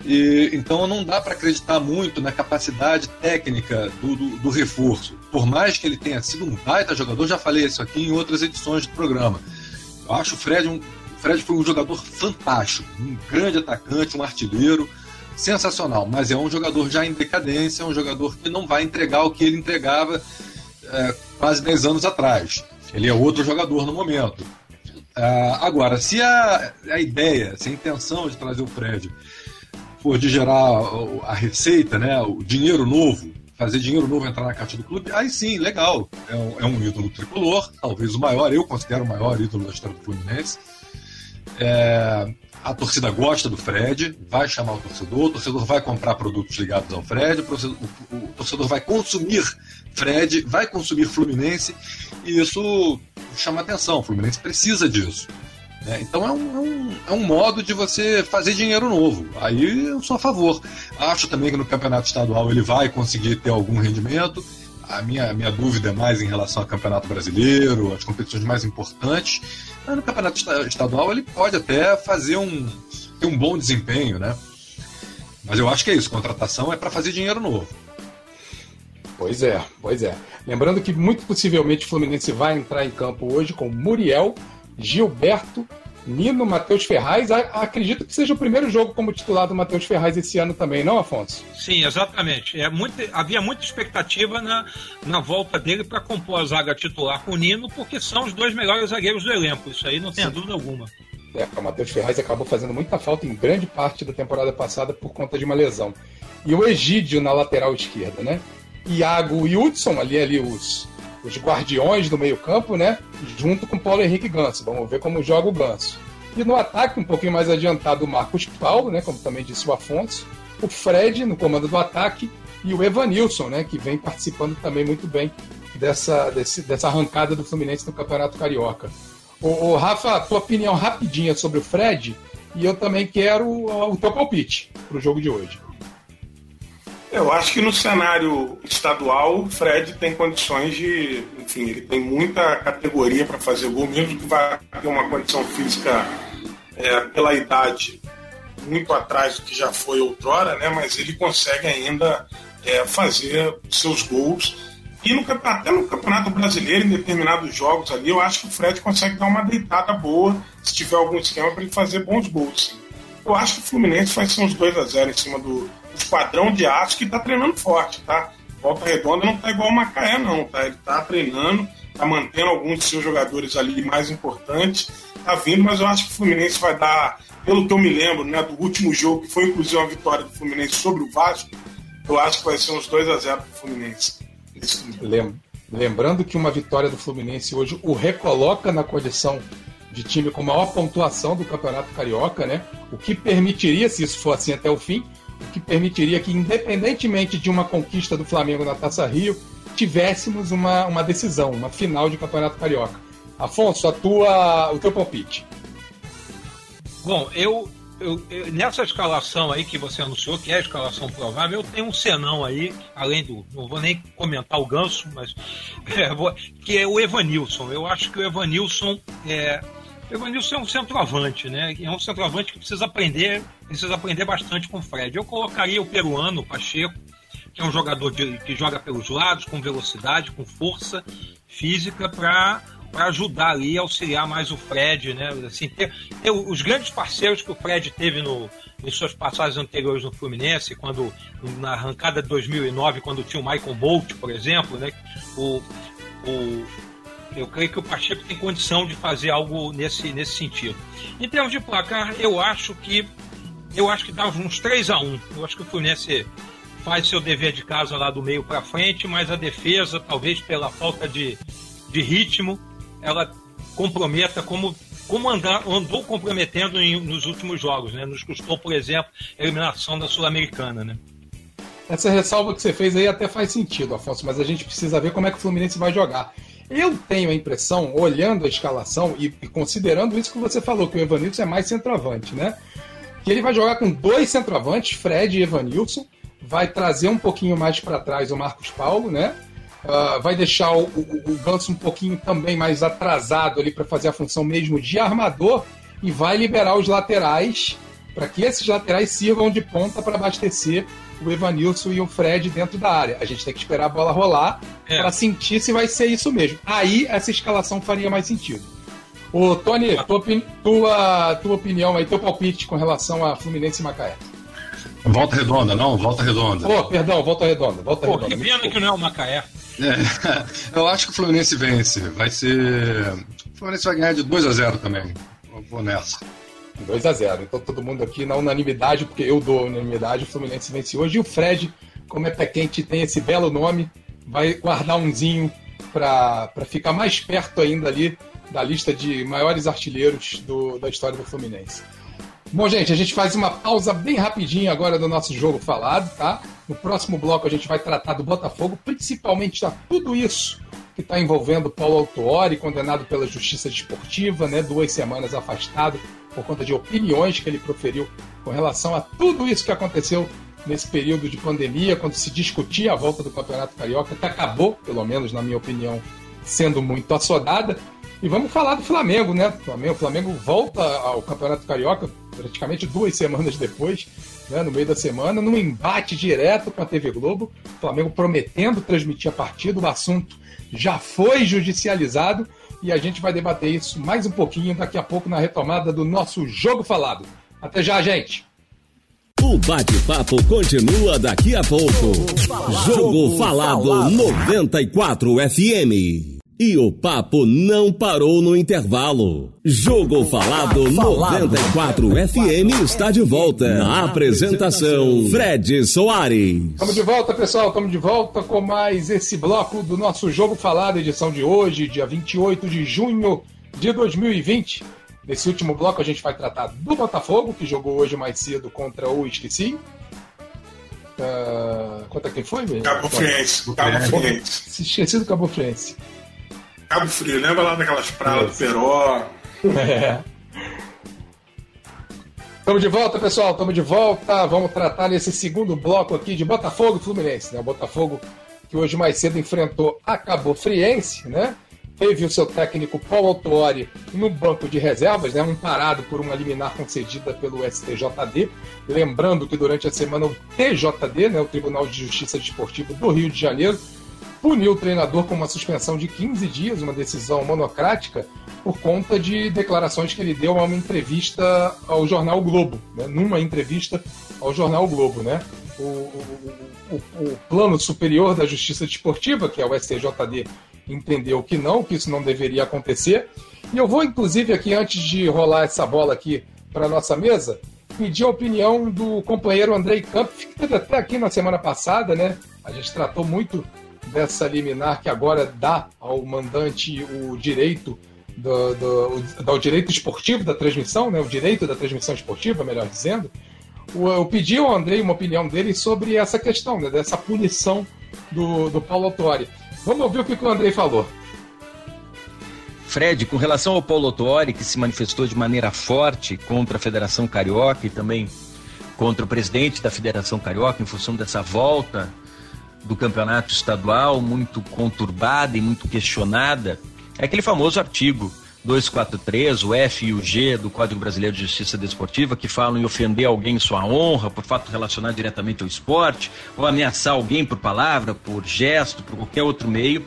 E, então não dá para acreditar muito na capacidade técnica do, do, do, reforço. Por mais que ele tenha sido um baita jogador, já falei isso aqui em outras edições do programa. Eu acho o Fred um. O Fred foi um jogador fantástico, um grande atacante, um artilheiro sensacional, mas é um jogador já em decadência, é um jogador que não vai entregar o que ele entregava é, quase 10 anos atrás. Ele é outro jogador no momento. Uh, agora, se a, a ideia, se a intenção de trazer o Fred for de gerar a receita, né, o dinheiro novo, fazer dinheiro novo entrar na caixa do clube, aí sim, legal. É um, é um ídolo tricolor, talvez o maior, eu considero o maior ídolo da história do Fluminense. É, a torcida gosta do Fred, vai chamar o torcedor, o torcedor vai comprar produtos ligados ao Fred, o o torcedor vai consumir Fred, vai consumir Fluminense, e isso chama atenção. O Fluminense precisa disso. Né? Então é um, é, um, é um modo de você fazer dinheiro novo. Aí eu sou a favor. Acho também que no campeonato estadual ele vai conseguir ter algum rendimento. A minha, minha dúvida é mais em relação ao Campeonato Brasileiro, as competições mais importantes. Mas no Campeonato Estadual ele pode até fazer um, ter um bom desempenho, né? Mas eu acho que é isso, contratação é para fazer dinheiro novo. Pois é, pois é. Lembrando que muito possivelmente o Fluminense vai entrar em campo hoje com Muriel, Gilberto, Nino, Matheus Ferraz. Acredito que seja o primeiro jogo como titular do Matheus Ferraz esse ano também, não, Afonso? Sim, exatamente. É muito, havia muita expectativa na, na volta dele para compor a zaga titular com o Nino, porque são os dois melhores zagueiros do elenco. Isso aí não tem dúvida alguma. É, o Matheus Ferraz acabou fazendo muita falta em grande parte da temporada passada por conta de uma lesão. E o Egídio na lateral esquerda, né? Iago e Hudson, ali, ali os, os guardiões do meio-campo, né? Junto com Paulo Henrique Ganso. Vamos ver como joga o Ganso. E no ataque, um pouquinho mais adiantado, o Marcos Paulo, né? Como também disse o Afonso. O Fred no comando do ataque e o Evanilson, né? Que vem participando também muito bem dessa, desse, dessa arrancada do Fluminense no Campeonato Carioca. O, Rafa, tua opinião rapidinha sobre o Fred e eu também quero o, o teu palpite para o jogo de hoje. Eu acho que no cenário estadual, o Fred tem condições de. Enfim, ele tem muita categoria para fazer gol, mesmo que vá ter uma condição física é, pela idade muito atrás do que já foi outrora, né? mas ele consegue ainda é, fazer seus gols. E no, até no Campeonato Brasileiro, em determinados jogos ali, eu acho que o Fred consegue dar uma deitada boa, se tiver algum esquema para ele fazer bons gols. Eu acho que o Fluminense vai ser uns 2 a 0 em cima do, esquadrão de aço que está treinando forte, tá? Volta Redonda não tá igual o Macaé, não, tá? Ele tá treinando, tá mantendo alguns de seus jogadores ali mais importantes, tá vindo, mas eu acho que o Fluminense vai dar, pelo que eu me lembro, né, do último jogo, que foi inclusive uma vitória do Fluminense sobre o Vasco, eu acho que vai ser uns 2 a 0 pro Fluminense. Lembrando que uma vitória do Fluminense hoje o recoloca na condição de time com maior pontuação do Campeonato Carioca, né? O que permitiria, se isso for assim até o fim, que permitiria que, independentemente de uma conquista do Flamengo na Taça Rio, tivéssemos uma, uma decisão, uma final de Campeonato Carioca. Afonso, a tua, o teu palpite. Bom, eu, eu, eu, nessa escalação aí que você anunciou, que é a escalação provável, eu tenho um senão aí, além do. Não vou nem comentar o ganso, mas. É, vou, que é o Evanilson. Eu acho que o Evanilson é, Evanilson é um centroavante, né? É um centroavante que precisa aprender, precisa aprender bastante com o Fred. Eu colocaria o peruano, o Pacheco, que é um jogador de, que joga pelos lados, com velocidade, com força física, para ajudar ali, auxiliar mais o Fred, né? Assim, ter, ter, os grandes parceiros que o Fred teve no, em suas passagens anteriores no Fluminense, quando na arrancada de 2009, quando tinha o Michael Bolt, por exemplo, né? O, o, eu creio que o Pacheco tem condição de fazer algo nesse, nesse sentido. Em termos de placar, eu acho que eu acho que dá uns 3 a 1 Eu acho que o Fluminense faz seu dever de casa lá do meio para frente, mas a defesa, talvez pela falta de, de ritmo, ela comprometa como como andar, andou comprometendo em, nos últimos jogos, né? Nos custou, por exemplo, a eliminação da Sul-Americana, né? Essa ressalva que você fez aí até faz sentido, Afonso, mas a gente precisa ver como é que o Fluminense vai jogar. Eu tenho a impressão, olhando a escalação e, e considerando isso que você falou, que o Evanilson é mais centroavante, né? Que ele vai jogar com dois centroavantes, Fred e Evanilson, vai trazer um pouquinho mais para trás o Marcos Paulo, né? Uh, vai deixar o, o, o Ganso um pouquinho também mais atrasado ali para fazer a função mesmo de armador e vai liberar os laterais para que esses laterais sirvam de ponta para abastecer o Evanilson e o Fred dentro da área. A gente tem que esperar a bola rolar é. para sentir se vai ser isso mesmo. Aí essa escalação faria mais sentido. Ô, Tony, tua, tua, tua opinião aí, teu palpite com relação a Fluminense e Macaé. Volta redonda, não? Volta redonda. Oh, perdão, volta redonda. Volta Pô, redonda. Que pena que não é o Macaé. É, eu acho que o Fluminense vence. Vai ser. O Fluminense vai ganhar de 2 a 0 também. Eu vou nessa. 2 a 0 Então todo mundo aqui na unanimidade, porque eu dou unanimidade, o Fluminense vence hoje. E o Fred, como é pé quente, tem esse belo nome, vai guardar umzinho para ficar mais perto ainda ali da lista de maiores artilheiros do, da história do Fluminense. Bom, gente, a gente faz uma pausa bem rapidinho agora do nosso jogo falado, tá? No próximo bloco a gente vai tratar do Botafogo, principalmente da tudo isso que está envolvendo Paulo Autuori, condenado pela Justiça Desportiva, né? Duas semanas afastado por conta de opiniões que ele proferiu com relação a tudo isso que aconteceu nesse período de pandemia, quando se discutia a volta do Campeonato Carioca, que acabou, pelo menos na minha opinião, sendo muito assodada. E vamos falar do Flamengo, né? O Flamengo, Flamengo volta ao Campeonato Carioca, praticamente duas semanas depois, né, no meio da semana, num embate direto com a TV Globo, o Flamengo prometendo transmitir a partida, o assunto já foi judicializado e a gente vai debater isso mais um pouquinho daqui a pouco na retomada do nosso Jogo Falado. Até já, gente! O bate-papo continua daqui a pouco. Jogo Falado 94 FM. E o papo não parou no intervalo. Jogo Falado 94 FM está de volta. Na apresentação, Fred Soares. Estamos de volta, pessoal. Estamos de volta com mais esse bloco do nosso Jogo Falado, edição de hoje, dia 28 de junho de 2020. Nesse último bloco a gente vai tratar do Botafogo, que jogou hoje mais cedo contra o Esqueci. Uh, contra quem foi, velho? Cabo Friense. Cabo Friense. Esqueci do Cabo Friense. Cabo Frio, lembra lá daquelas praias do Peró? É. Estamos de volta, pessoal. Estamos de volta. Vamos tratar nesse segundo bloco aqui de Botafogo e Fluminense. Né? O Botafogo que hoje mais cedo enfrentou a Cabo Friense, né? Teve o seu técnico Paulo Autuori no banco de reservas, né? Um parado por uma liminar concedida pelo STJD. Lembrando que durante a semana o TJD, né? O Tribunal de Justiça Desportivo do Rio de Janeiro, puniu o treinador com uma suspensão de 15 dias, uma decisão monocrática, por conta de declarações que ele deu a uma entrevista ao jornal Globo, né? numa entrevista ao jornal Globo, né? O, o, o, o, plano superior da justiça desportiva, que é o STJD, entendeu que não, que isso não deveria acontecer. E eu vou, inclusive, aqui, antes de rolar essa bola aqui para nossa mesa, pedir a opinião do companheiro Andrei Campos, que esteve até aqui na semana passada, né? A gente tratou muito dessa liminar que agora dá ao mandante o direito do, do, do, direito esportivo da transmissão, né, o direito da transmissão esportiva, melhor dizendo, eu pedi ao Andrei uma opinião dele sobre essa questão, né, dessa punição do, do Paulo Autori. Vamos ouvir o que, que o Andrei falou. Fred, com relação ao Paulo Autori, que se manifestou de maneira forte contra a Federação Carioca e também contra o presidente da Federação Carioca em função dessa volta do campeonato estadual, muito conturbada e muito questionada, é aquele famoso artigo 243, o F e o G do Código Brasileiro de Justiça Desportiva, que falam em ofender alguém em sua honra por fato relacionado diretamente ao esporte, ou ameaçar alguém por palavra, por gesto, por qualquer outro meio,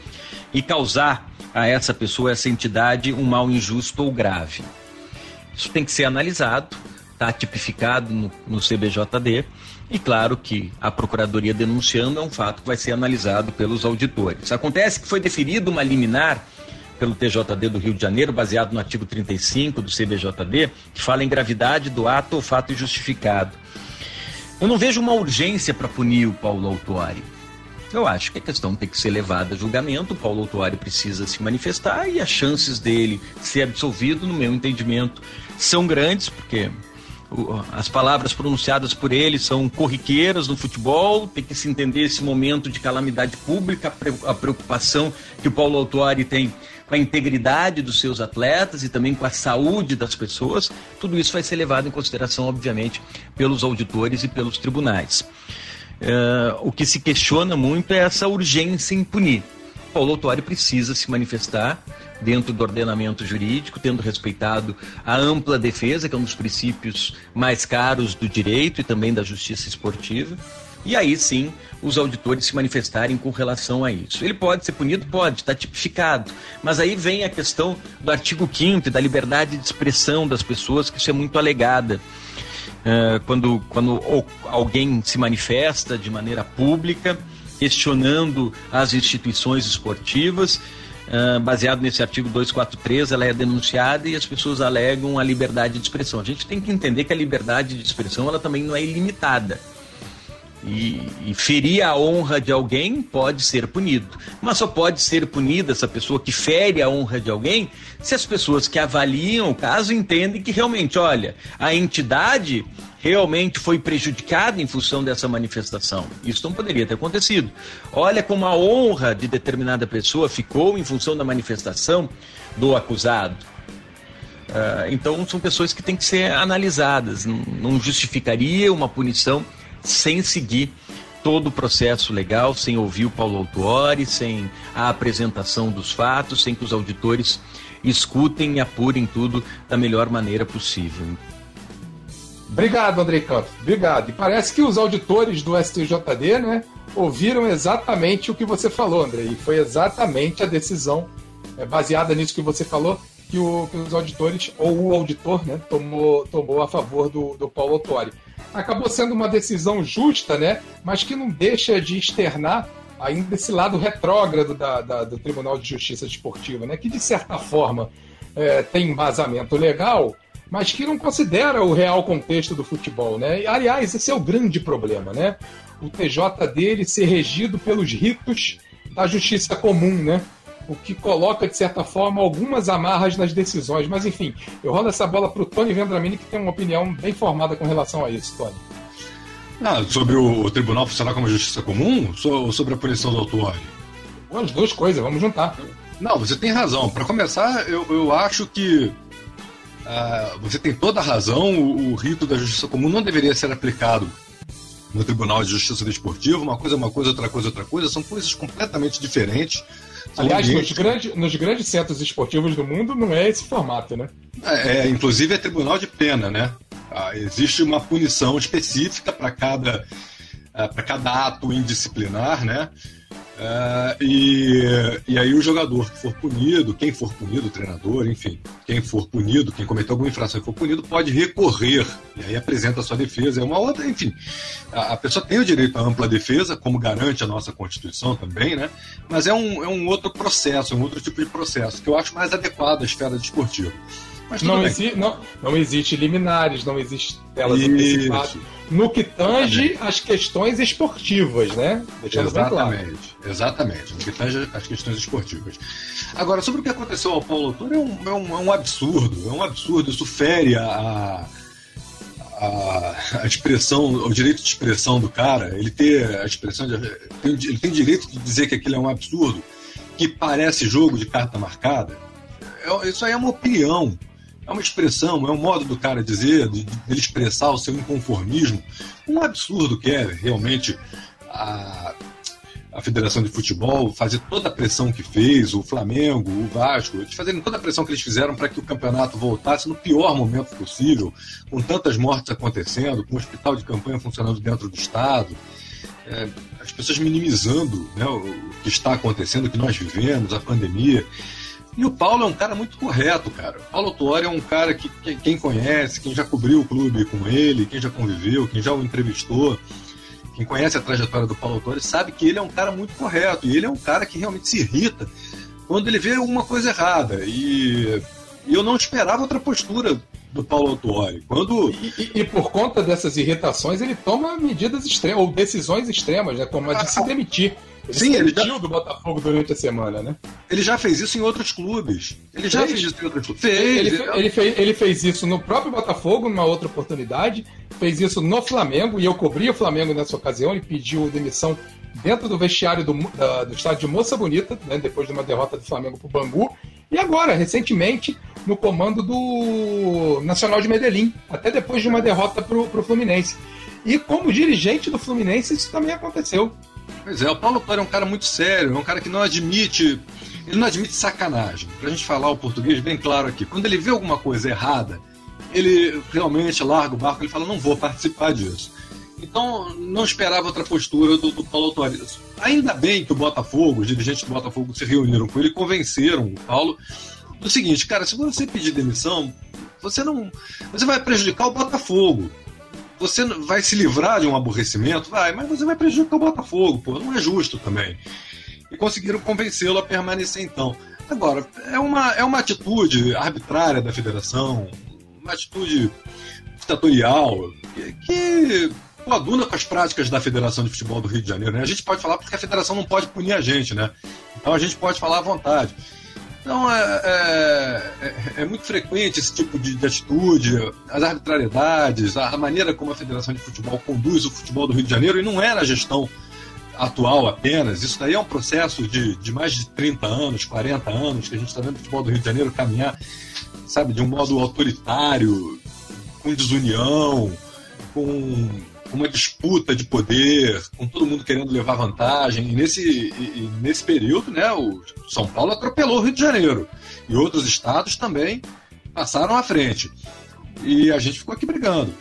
e causar a essa pessoa, essa entidade, um mal injusto ou grave. Isso tem que ser analisado, está tipificado no, no CBJD, e claro que a Procuradoria denunciando é um fato que vai ser analisado pelos auditores. Acontece que foi deferido uma liminar pelo TJD do Rio de Janeiro, baseado no artigo 35 do CBJD, que fala em gravidade do ato ou fato injustificado. Eu não vejo uma urgência para punir o Paulo Autuari. Eu acho que a questão tem que ser levada a julgamento, o Paulo Autuari precisa se manifestar e as chances dele ser absolvido, no meu entendimento, são grandes, porque as palavras pronunciadas por ele são corriqueiras no futebol, tem que se entender esse momento de calamidade pública, a preocupação que o Paulo Autuari tem com a integridade dos seus atletas e também com a saúde das pessoas, tudo isso vai ser levado em consideração, obviamente, pelos auditores e pelos tribunais. Uh, o que se questiona muito é essa urgência em punir. Paulo Autuari precisa se manifestar dentro do ordenamento jurídico, tendo respeitado a ampla defesa, que é um dos princípios mais caros do direito e também da justiça esportiva. E aí sim, os auditores se manifestarem com relação a isso. Ele pode ser punido? Pode, está tipificado. Mas aí vem a questão do artigo 5 da liberdade de expressão das pessoas, que isso é muito alegada. Uh, quando quando alguém se manifesta de maneira pública, questionando as instituições esportivas, Uh, baseado nesse artigo 243, ela é denunciada e as pessoas alegam a liberdade de expressão. A gente tem que entender que a liberdade de expressão ela também não é ilimitada. E, e ferir a honra de alguém pode ser punido. Mas só pode ser punida essa pessoa que fere a honra de alguém se as pessoas que avaliam o caso entendem que realmente, olha, a entidade realmente foi prejudicado em função dessa manifestação. Isso não poderia ter acontecido. Olha como a honra de determinada pessoa ficou em função da manifestação do acusado. Uh, então, são pessoas que têm que ser analisadas. Não, não justificaria uma punição sem seguir todo o processo legal, sem ouvir o Paulo Autuori, sem a apresentação dos fatos, sem que os auditores escutem e apurem tudo da melhor maneira possível. Obrigado, Andrei Campos. Obrigado. E parece que os auditores do STJD, né, ouviram exatamente o que você falou, Andrei. E foi exatamente a decisão é, baseada nisso que você falou que, o, que, os auditores, ou o auditor, né, tomou, tomou a favor do, do Paulo Autori. Acabou sendo uma decisão justa, né, mas que não deixa de externar ainda esse lado retrógrado da, da, do Tribunal de Justiça Desportiva, né, que de certa forma é, tem embasamento legal, mas que não considera o real contexto do futebol, né? E, aliás, esse é o grande problema, né? O TJ dele ser regido pelos ritos da justiça comum, né? O que coloca, de certa forma, algumas amarras nas decisões. Mas, enfim, eu rolo essa bola para o Tony Vendramini, que tem uma opinião bem formada com relação a isso, Tony. Ah, sobre o tribunal funcionar como justiça comum ou sobre a punição do autor? As duas coisas, vamos juntar. Não, você tem razão. Para começar, eu, eu acho que ah, você tem toda a razão, o, o, rito da justiça comum não deveria ser aplicado no Tribunal de Justiça Desportiva. Uma coisa é uma coisa, outra coisa é outra coisa, são coisas completamente diferentes. Aliás, nos, grande, nos grandes centros esportivos do mundo não é esse formato, né? É, é inclusive é tribunal de pena, né? Ah, existe uma punição específica para cada, ah, para cada ato indisciplinar, né? Uh, e, e aí o jogador que for punido, quem for punido, o treinador, enfim, quem for punido, quem cometeu alguma infração e for punido, pode recorrer. E aí apresenta a sua defesa. É uma outra, enfim. A, a, pessoa tem o direito à ampla defesa, como garante a nossa Constituição também, né? Mas é um, é um outro processo, é um outro tipo de processo, que eu acho mais adequado à esfera desportiva. Mas não, exi não, não existe liminares, não existe telas antecipadas. No que tange as questões esportivas, né? Deixando exatamente, claro. exatamente. No que tange as questões esportivas. Agora, sobre o que aconteceu ao Paulo Autor, é um, é um, é um absurdo. É um absurdo. Isso fere a, a, a, expressão, o direito de expressão do cara, ele ter a expressão de, ele tem direito de dizer que aquilo é um absurdo, que parece jogo de carta marcada. É, isso aí é uma opinião é uma expressão, é um modo do cara dizer, de, de ele expressar o seu inconformismo. Um absurdo que é realmente a, a Federação de Futebol fazer toda a pressão que fez, o Flamengo, o Vasco, eles fazerem toda a pressão que eles fizeram para que o campeonato voltasse no pior momento possível, com tantas mortes acontecendo, com o hospital de campanha funcionando dentro do Estado. É, as pessoas minimizando né, o que está acontecendo, o que nós vivemos, a pandemia. E o Paulo é um cara muito correto, cara. O Paulo Tuori é um cara que, que, quem conhece, quem já cobriu o clube com ele, quem já conviveu, quem já o entrevistou, quem conhece a trajetória do Paulo Tuori, sabe que ele é um cara muito correto. E ele é um cara que realmente se irrita quando ele vê alguma coisa errada. E, eu não esperava outra postura do Paulo Autuori. Quando... E, e, e, por conta dessas irritações, ele toma medidas extremas, ou decisões extremas, né? como a de se demitir. Ele Sim, ele já... do Botafogo durante a semana, né? Ele já fez isso em outros clubes. Ele já fez, fez isso em outros clubes. Fez. Ele, ele, ele, fez, ele fez isso no próprio Botafogo, numa outra oportunidade. Fez isso no Flamengo, e eu cobri o Flamengo nessa ocasião. Ele pediu demissão dentro do vestiário do, da, do estádio de Moça Bonita, né, depois de uma derrota do Flamengo para o Bangu. E agora, recentemente, no comando do Nacional de Medellín, até depois de uma derrota para o Fluminense. E como dirigente do Fluminense, isso também aconteceu. Pois é, o Paulo Torre é um cara muito sério, é um cara que não admite. Ele não admite sacanagem. Pra gente falar o português bem claro aqui. Quando ele vê alguma coisa errada, ele realmente larga o barco, ele fala, não vou participar disso. Então, não esperava outra postura do, do Paulo Torres. Ainda bem que o Botafogo, os dirigentes do Botafogo se reuniram com ele e convenceram o Paulo do seguinte, cara, se você pedir demissão, você não. Você vai prejudicar o Botafogo. Você vai se livrar de um aborrecimento? Vai, mas você vai prejudicar o Botafogo, pô. Não é justo também. E conseguiram convencê-lo a permanecer então. Agora, é uma, é uma atitude arbitrária da federação, uma atitude ditatorial, que, que coaduna com as práticas da Federação de Futebol do Rio de Janeiro. Né? A gente pode falar porque a federação não pode punir a gente, né? Então a gente pode falar à vontade. Então é, é, é, é muito frequente esse tipo de, de, atitude, as arbitrariedades, a, maneira como a Federação de Futebol conduz o futebol do Rio de Janeiro, e não é na gestão atual apenas, isso daí é um processo de, de mais de 30 anos, 40 anos, que a gente está vendo o futebol do Rio de Janeiro caminhar, sabe, de um modo autoritário, com desunião, com uma disputa de poder, com todo mundo querendo levar vantagem. E nesse, e, nesse período, né, o São Paulo atropelou o Rio de Janeiro. E outros estados também passaram à frente. E a gente ficou aqui brigando.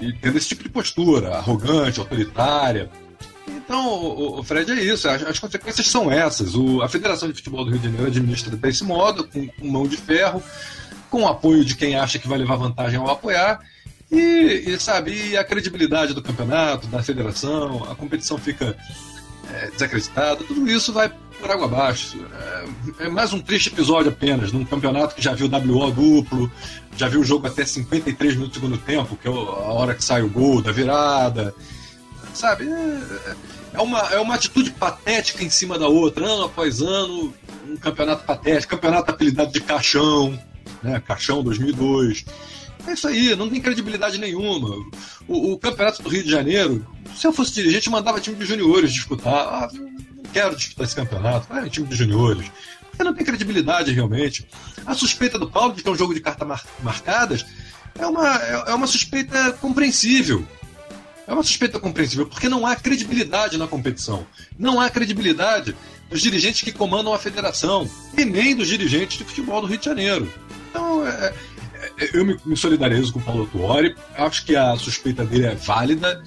e tendo esse tipo de postura, arrogante, autoritária. Então, o, o Fred, é isso. As, as consequências são essas. O, a Federação de Futebol do Rio de Janeiro administra desse modo, com, com mão de ferro, com o apoio de quem acha que vai levar vantagem ao apoiar. E, e, sabe, e a credibilidade do campeonato, da federação, a competição fica é, desacreditada, tudo isso vai por água abaixo. É, é, mais um triste episódio apenas, num campeonato que já viu WO duplo, já viu o jogo até 53 minutos do segundo tempo, que é a hora que sai o gol da virada. Sabe? É, é uma, é uma atitude patética em cima da outra, ano após ano, um campeonato patético, campeonato apelidado de Caixão, né? Caixão 2002. É isso aí, não tem credibilidade nenhuma. O, o, Campeonato do Rio de Janeiro, se eu fosse dirigente, mandava time de juniores disputar. Ah, não quero disputar esse campeonato, vai time de juniores. Porque não tem credibilidade realmente. A suspeita do Paulo de que é um jogo de cartas mar marcadas é uma, é, é uma suspeita compreensível. É uma suspeita compreensível, porque não há credibilidade na competição. Não há credibilidade dos dirigentes que comandam a federação e nem dos dirigentes de futebol do Rio de Janeiro. Então, é, é, eu me, me, solidarizo com o Paulo Tuori, acho que a suspeita dele é válida,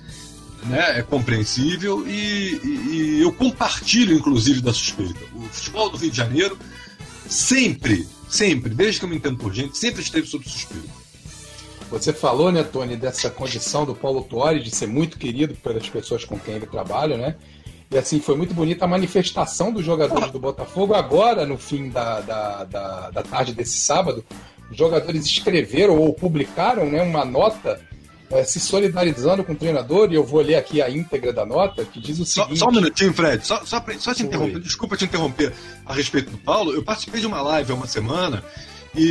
né, é compreensível e, e, e eu compartilho, inclusive, da suspeita. O futebol do Rio de Janeiro sempre, sempre, desde que eu me entendo por gente, sempre esteve sob suspeita. Você falou, né, Tony, dessa condição do Paulo Tuori de ser muito querido pelas pessoas com quem ele trabalha, né? E assim, foi muito bonita a manifestação dos jogadores do Botafogo agora, no fim da, da, da, da tarde desse sábado. Os jogadores escreveram ou publicaram né, uma nota é, se solidarizando com o treinador, e eu vou ler aqui a íntegra da nota, que diz o seguinte... Só, só um minutinho, Fred, só, só, só te interromper, desculpa te interromper a respeito do Paulo, eu participei de uma live há uma semana, e,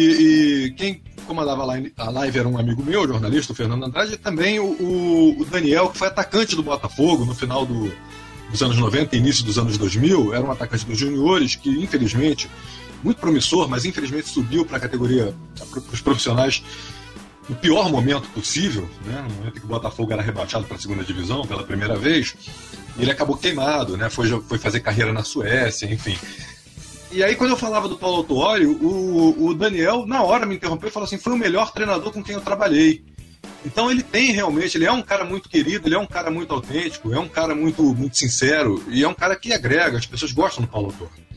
e quem comandava a live era um amigo meu, jornalista, o Fernando Andrade, e também o, o, o Daniel, que foi atacante do Botafogo no final do, dos anos 90 início dos anos 2000, era um atacante dos juniores que, infelizmente, muito promissor, mas infelizmente subiu para a categoria, para os profissionais no pior momento possível, né? no momento que o Botafogo era rebaixado para a segunda divisão pela primeira vez, ele acabou queimado, né? foi, foi fazer carreira na Suécia, enfim. E aí, quando eu falava do Paulo Autuori, o, o Daniel, na hora, me interrompeu e falou assim: foi o melhor treinador com quem eu trabalhei. Então ele tem realmente, ele é um cara muito querido, ele é um cara muito autêntico, é um cara muito, muito sincero e é um cara que agrega, as pessoas gostam do Paulo Autuori.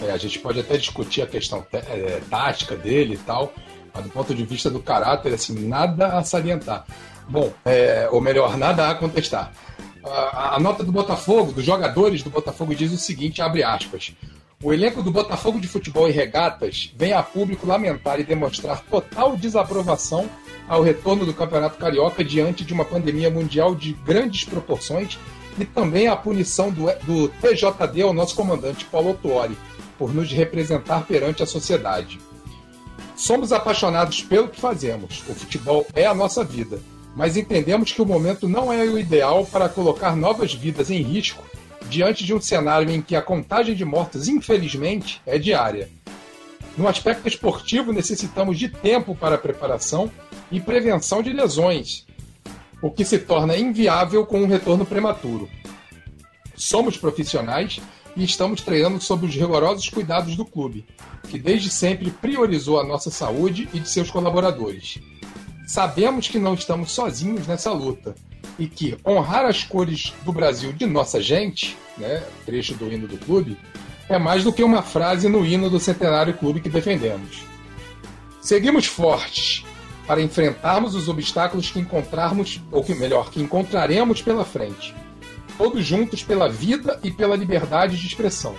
É, a gente pode até discutir a questão é, tática dele e tal, mas do ponto de vista do caráter, assim, nada a salientar. Bom, é, ou melhor, nada a contestar. A, a, nota do Botafogo, dos jogadores do Botafogo, diz o seguinte: abre aspas. O elenco do Botafogo de Futebol e Regatas vem a público lamentar e demonstrar total desaprovação ao retorno do Campeonato Carioca diante de uma pandemia mundial de grandes proporções e também a punição do, do TJD ao nosso comandante Paulo Tuori por nos representar perante a sociedade. Somos apaixonados pelo que fazemos. O futebol é a nossa vida, mas entendemos que o momento não é o ideal para colocar novas vidas em risco diante de um cenário em que a contagem de mortos, infelizmente, é diária. No aspecto esportivo, necessitamos de tempo para preparação e prevenção de lesões, o que se torna inviável com um retorno prematuro. Somos profissionais e estamos treinando sob os rigorosos cuidados do clube, que desde sempre priorizou a nossa saúde e de seus colaboradores. Sabemos que não estamos sozinhos nessa luta e que honrar as cores do Brasil de nossa gente, né, trecho do hino do clube, é mais do que uma frase no hino do centenário clube que defendemos. Seguimos fortes para enfrentarmos os obstáculos que encontrarmos, ou que melhor, que encontraremos pela frente. Todos juntos pela vida e pela liberdade de expressão.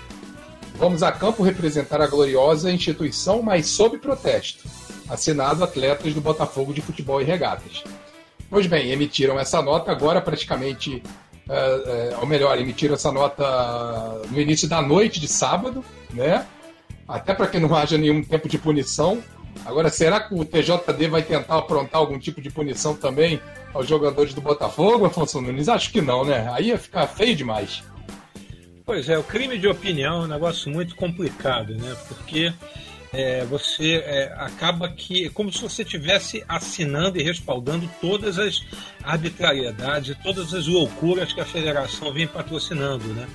Vamos a campo representar a gloriosa instituição, mas sob protesto. Assinado Atletas do Botafogo de Futebol e Regatas. Pois bem, emitiram essa nota agora praticamente, é, é, ou melhor, emitiram essa nota no início da noite de sábado, né? Até para que não haja nenhum tempo de punição. Agora, será que o TJD vai tentar aprontar algum tipo de punição também aos jogadores do Botafogo, Afonso Nunes? Acho que não, né? Aí ia ficar feio demais. Pois é, o crime de opinião é um negócio muito complicado, né? Porque é, você é, acaba que é como se você estivesse assinando e respaldando todas as arbitrariedades, todas as loucuras que a federação vem patrocinando, né?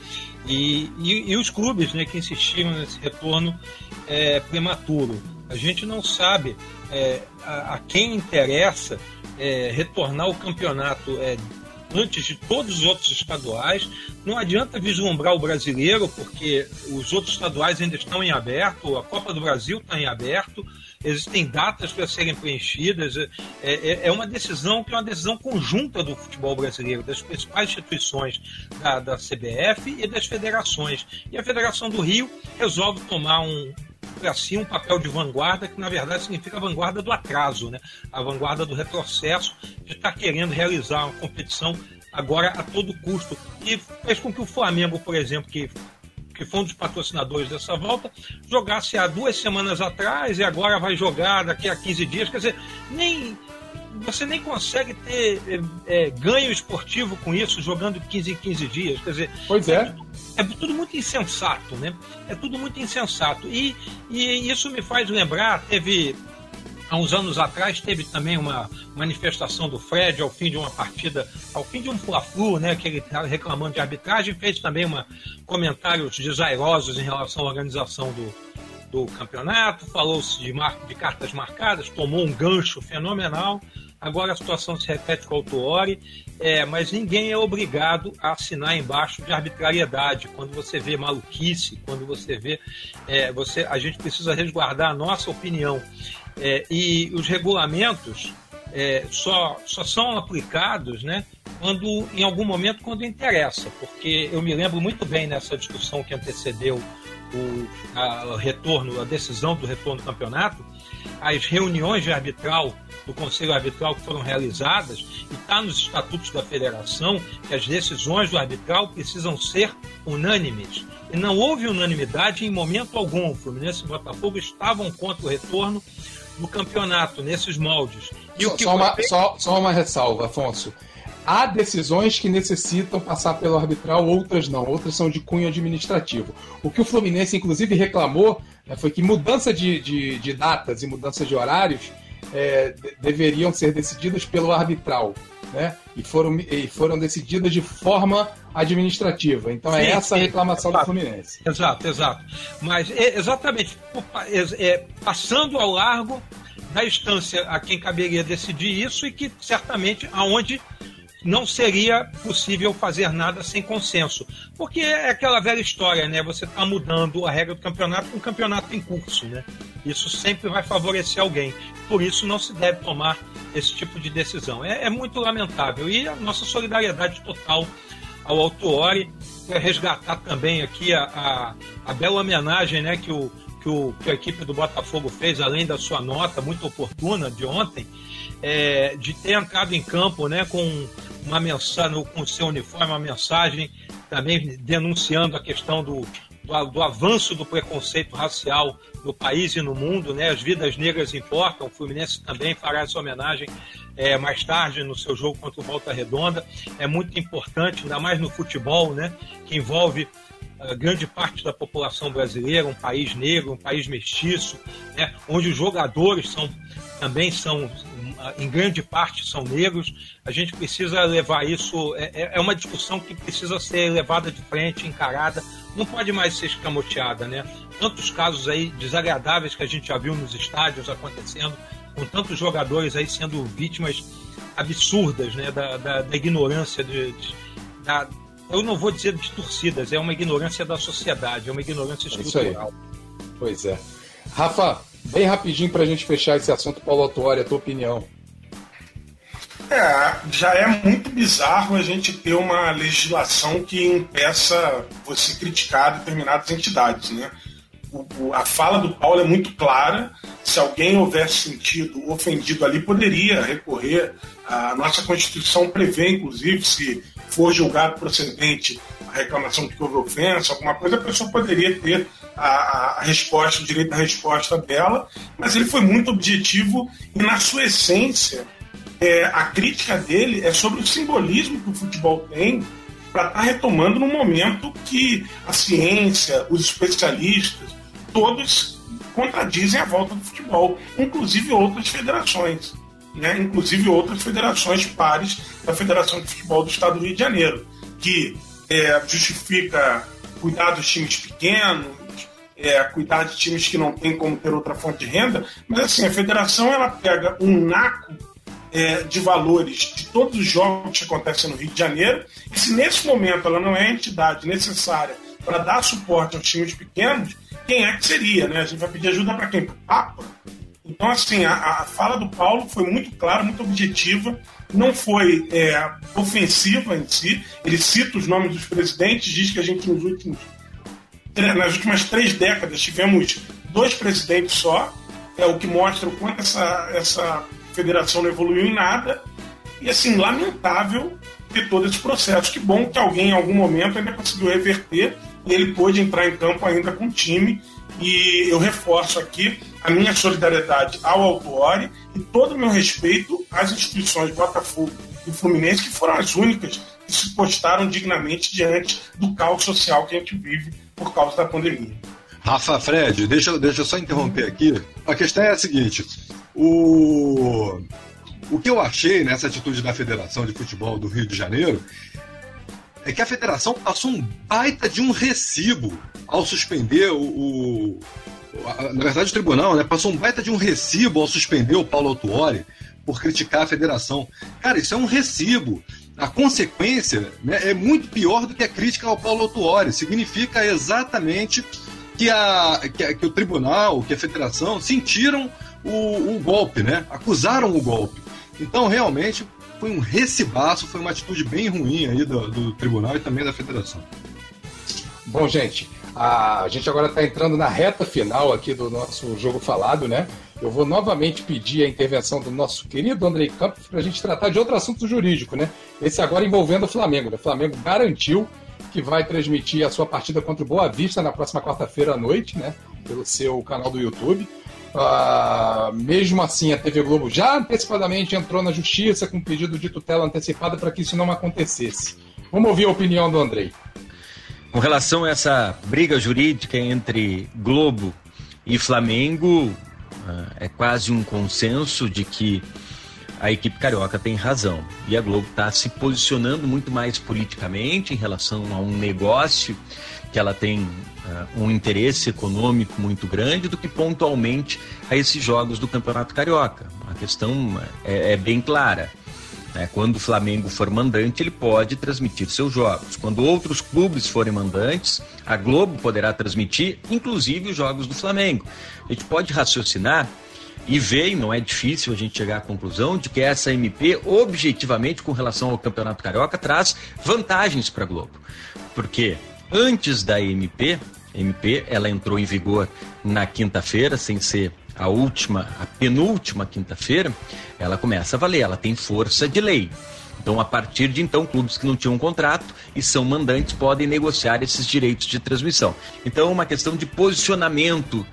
E, e, e os clubes, né, que insistiram nesse retorno é, prematuro. A gente não sabe é, a, a, quem interessa é, retornar o campeonato é, antes de todos os outros estaduais. Não adianta vislumbrar o brasileiro, porque os outros estaduais ainda estão em aberto, a Copa do Brasil está em aberto, existem datas para serem preenchidas. É, é, é, uma decisão que é uma decisão conjunta do futebol brasileiro, das principais instituições da, da CBF e das federações. E a Federação do Rio resolve tomar um, para si um papel de vanguarda que na verdade significa a vanguarda do atraso, né? a vanguarda do retrocesso, de estar tá querendo realizar uma competição agora a todo custo. E fez com que o Flamengo, por exemplo, que, que foi um dos patrocinadores dessa volta, jogasse há duas semanas atrás e agora vai jogar daqui a 15 dias. Quer dizer, nem você nem consegue ter é, é, ganho esportivo com isso, jogando 15 em 15 dias. Quer dizer, pois é. É, é tudo muito insensato, né? É tudo muito insensato. E, e isso me faz lembrar, teve. Há uns anos atrás teve também uma manifestação do Fred ao fim de uma partida, ao fim de um fla-flu, né, que ele estava reclamando de arbitragem, fez também uma comentários desairosos em relação à organização do, do campeonato, falou-se de, mar, de cartas marcadas, tomou um gancho fenomenal. Agora a situação se repete com o Autuori, é, mas ninguém é obrigado a assinar embaixo de arbitrariedade. Quando você vê maluquice, quando você vê. É, você, a gente precisa resguardar a nossa opinião. É, e os regulamentos é, só, só são aplicados né, quando, em algum momento, quando interessa. Porque eu me lembro muito bem nessa discussão que antecedeu o a, retorno, a decisão do retorno do campeonato, as reuniões de arbitral do Conselho Arbitral que foram realizadas, e está nos estatutos da federação que as decisões do arbitral precisam ser unânimes. E não houve unanimidade em momento algum. O Fluminense e o Botafogo estavam contra o retorno do campeonato nesses moldes. E só, o que só, uma, só, só uma ressalva, Afonso há decisões que necessitam passar pelo arbitral, outras não. Outras são de cunho administrativo. O que o Fluminense, inclusive, reclamou né, foi que mudança de, de, de, datas e mudança de horários é, deveriam ser decididas pelo arbitral. Né? E, foram, e foram decididas de forma administrativa. Então é sim, é essa a reclamação do Fluminense. Exato, exato. Mas é, exatamente é, passando ao largo da instância a quem caberia decidir isso e que certamente aonde não seria possível fazer nada sem consenso. Porque é aquela velha história, né? Você está mudando a regra do campeonato com um campeonato em curso, né? Isso sempre vai favorecer alguém. Por isso não se deve tomar esse tipo de decisão. É, é muito lamentável. E a nossa solidariedade total ao Autuori, é resgatar também aqui a, a, a bela homenagem né, que, o, que, o, que a equipe do Botafogo fez, além da sua nota muito oportuna de ontem, é, de ter entrado em campo né, com uma mensagem, com o seu uniforme, uma mensagem também denunciando a questão do, do, do, avanço do preconceito racial no país e no mundo, né? As vidas negras importam. O Fluminense também fará essa homenagem é, mais tarde no seu jogo contra o Volta Redonda. É muito importante, ainda mais no futebol, né? Que envolve uh, grande parte da população brasileira, um país negro, um país mestiço, né? Onde os jogadores são também são em grande parte são negros. A gente precisa levar isso, é, é, é uma discussão que precisa ser levada de frente, encarada, não pode mais ser escamoteada, né? Tantos casos aí desagradáveis que a gente já viu nos estádios acontecendo, com tantos jogadores aí sendo vítimas absurdas, né? Da, da, da ignorância de, de da, eu não vou dizer de torcidas, é uma ignorância da sociedade, é uma ignorância estrutural. Pois é. Rafa, bem rapidinho para a gente fechar esse assunto, Paulo Autuori, a tua opinião. É, já é muito bizarro a gente ter uma legislação que impeça você criticar determinadas entidades, né? O, o, a fala do Paulo é muito clara. Se alguém houvesse sentido ofendido ali, poderia recorrer. A nossa Constituição prevê, inclusive, se for julgado procedente a reclamação de que houve ofensa, alguma coisa, a pessoa poderia ter a, a, resposta, o direito à resposta dela, mas ele foi muito objetivo e, na sua essência, é, a crítica dele é sobre o simbolismo que o futebol tem para estar tá retomando num momento que a ciência, os especialistas, todos contradizem a volta do futebol, inclusive outras federações, né? inclusive outras federações pares da Federação de Futebol do Estado do Rio de Janeiro, que é, justifica cuidar dos times pequenos, é, cuidar de times que não tem como ter outra fonte de renda, mas assim, a federação ela pega um naco é, de valores de todos os jogos que acontecem no Rio de Janeiro, e se nesse momento ela não é a entidade necessária para dar suporte aos times pequenos, quem é que seria? Né? A gente vai pedir ajuda para quem? Para o Papa? Então, assim, a, a, fala do Paulo foi muito clara, muito objetiva, não foi é, ofensiva em si. Ele cita os nomes dos presidentes, diz que a gente nos últimos nas últimas três décadas tivemos dois presidentes só, é o que mostra o quanto essa, essa federação não evoluiu em nada. E assim, lamentável ter todo esse processo. Que bom que alguém em algum momento ainda conseguiu reverter e ele pôde entrar em campo ainda com o time. E eu reforço aqui a minha solidariedade ao Autuori e todo o meu respeito às instituições Botafogo e Fluminense, que foram as únicas que se postaram dignamente diante do caos social que a gente vive por causa da pandemia. Rafa, Fred, deixa, deixa eu só interromper aqui. A questão é a seguinte: o, o que eu achei nessa atitude da Federação de Futebol do Rio de Janeiro é que a federação passou um baita de um recibo ao suspender o. o na verdade, o tribunal né, passou um baita de um recibo ao suspender o Paulo Autuori por criticar a federação. Cara, isso é um recibo a consequência né, é muito pior do que a crítica ao Paulo Autuori. Significa exatamente que, a, que, a, que, o tribunal, que a federação sentiram o, o, golpe, né? acusaram o golpe. Então, realmente, foi um recibaço, foi uma atitude bem ruim aí do, do tribunal e também da federação. Bom, gente, a gente agora está entrando na reta final aqui do nosso jogo falado, né? Eu vou novamente pedir a intervenção do nosso querido Andrei Campos para a gente tratar de outro assunto jurídico, né? Esse agora envolvendo o Flamengo. Né? O Flamengo garantiu que vai transmitir a sua partida contra o Boa Vista na próxima quarta-feira à noite, né? Pelo seu canal do YouTube. Uh, mesmo assim, a TV Globo já antecipadamente entrou na justiça com pedido de tutela antecipada para que isso não acontecesse. Vamos ouvir a opinião do Andrei. Com relação a essa briga jurídica entre Globo e Flamengo, ah, é quase um consenso de que a equipe carioca tem razão. E a Globo está se posicionando muito mais politicamente em relação a um negócio que ela tem uh, um interesse econômico muito grande do que pontualmente a esses jogos do Campeonato Carioca. A questão é, é bem clara. Né? Quando o Flamengo for mandante, ele pode transmitir seus jogos. Quando outros clubes forem mandantes, a Globo poderá transmitir, inclusive, os jogos do Flamengo. A gente pode raciocinar e ver, e não é difícil a gente chegar à conclusão, de que essa MP, objetivamente, com relação ao Campeonato Carioca, traz vantagens para a Globo. Porque antes da MP, MP ela entrou em vigor na quinta-feira, sem ser a última, a penúltima quinta-feira, ela começa a valer, ela tem força de lei. Então, a partir de então, clubes que não tinham contrato e são mandantes podem negociar esses direitos de transmissão. Então, é uma questão de posicionamento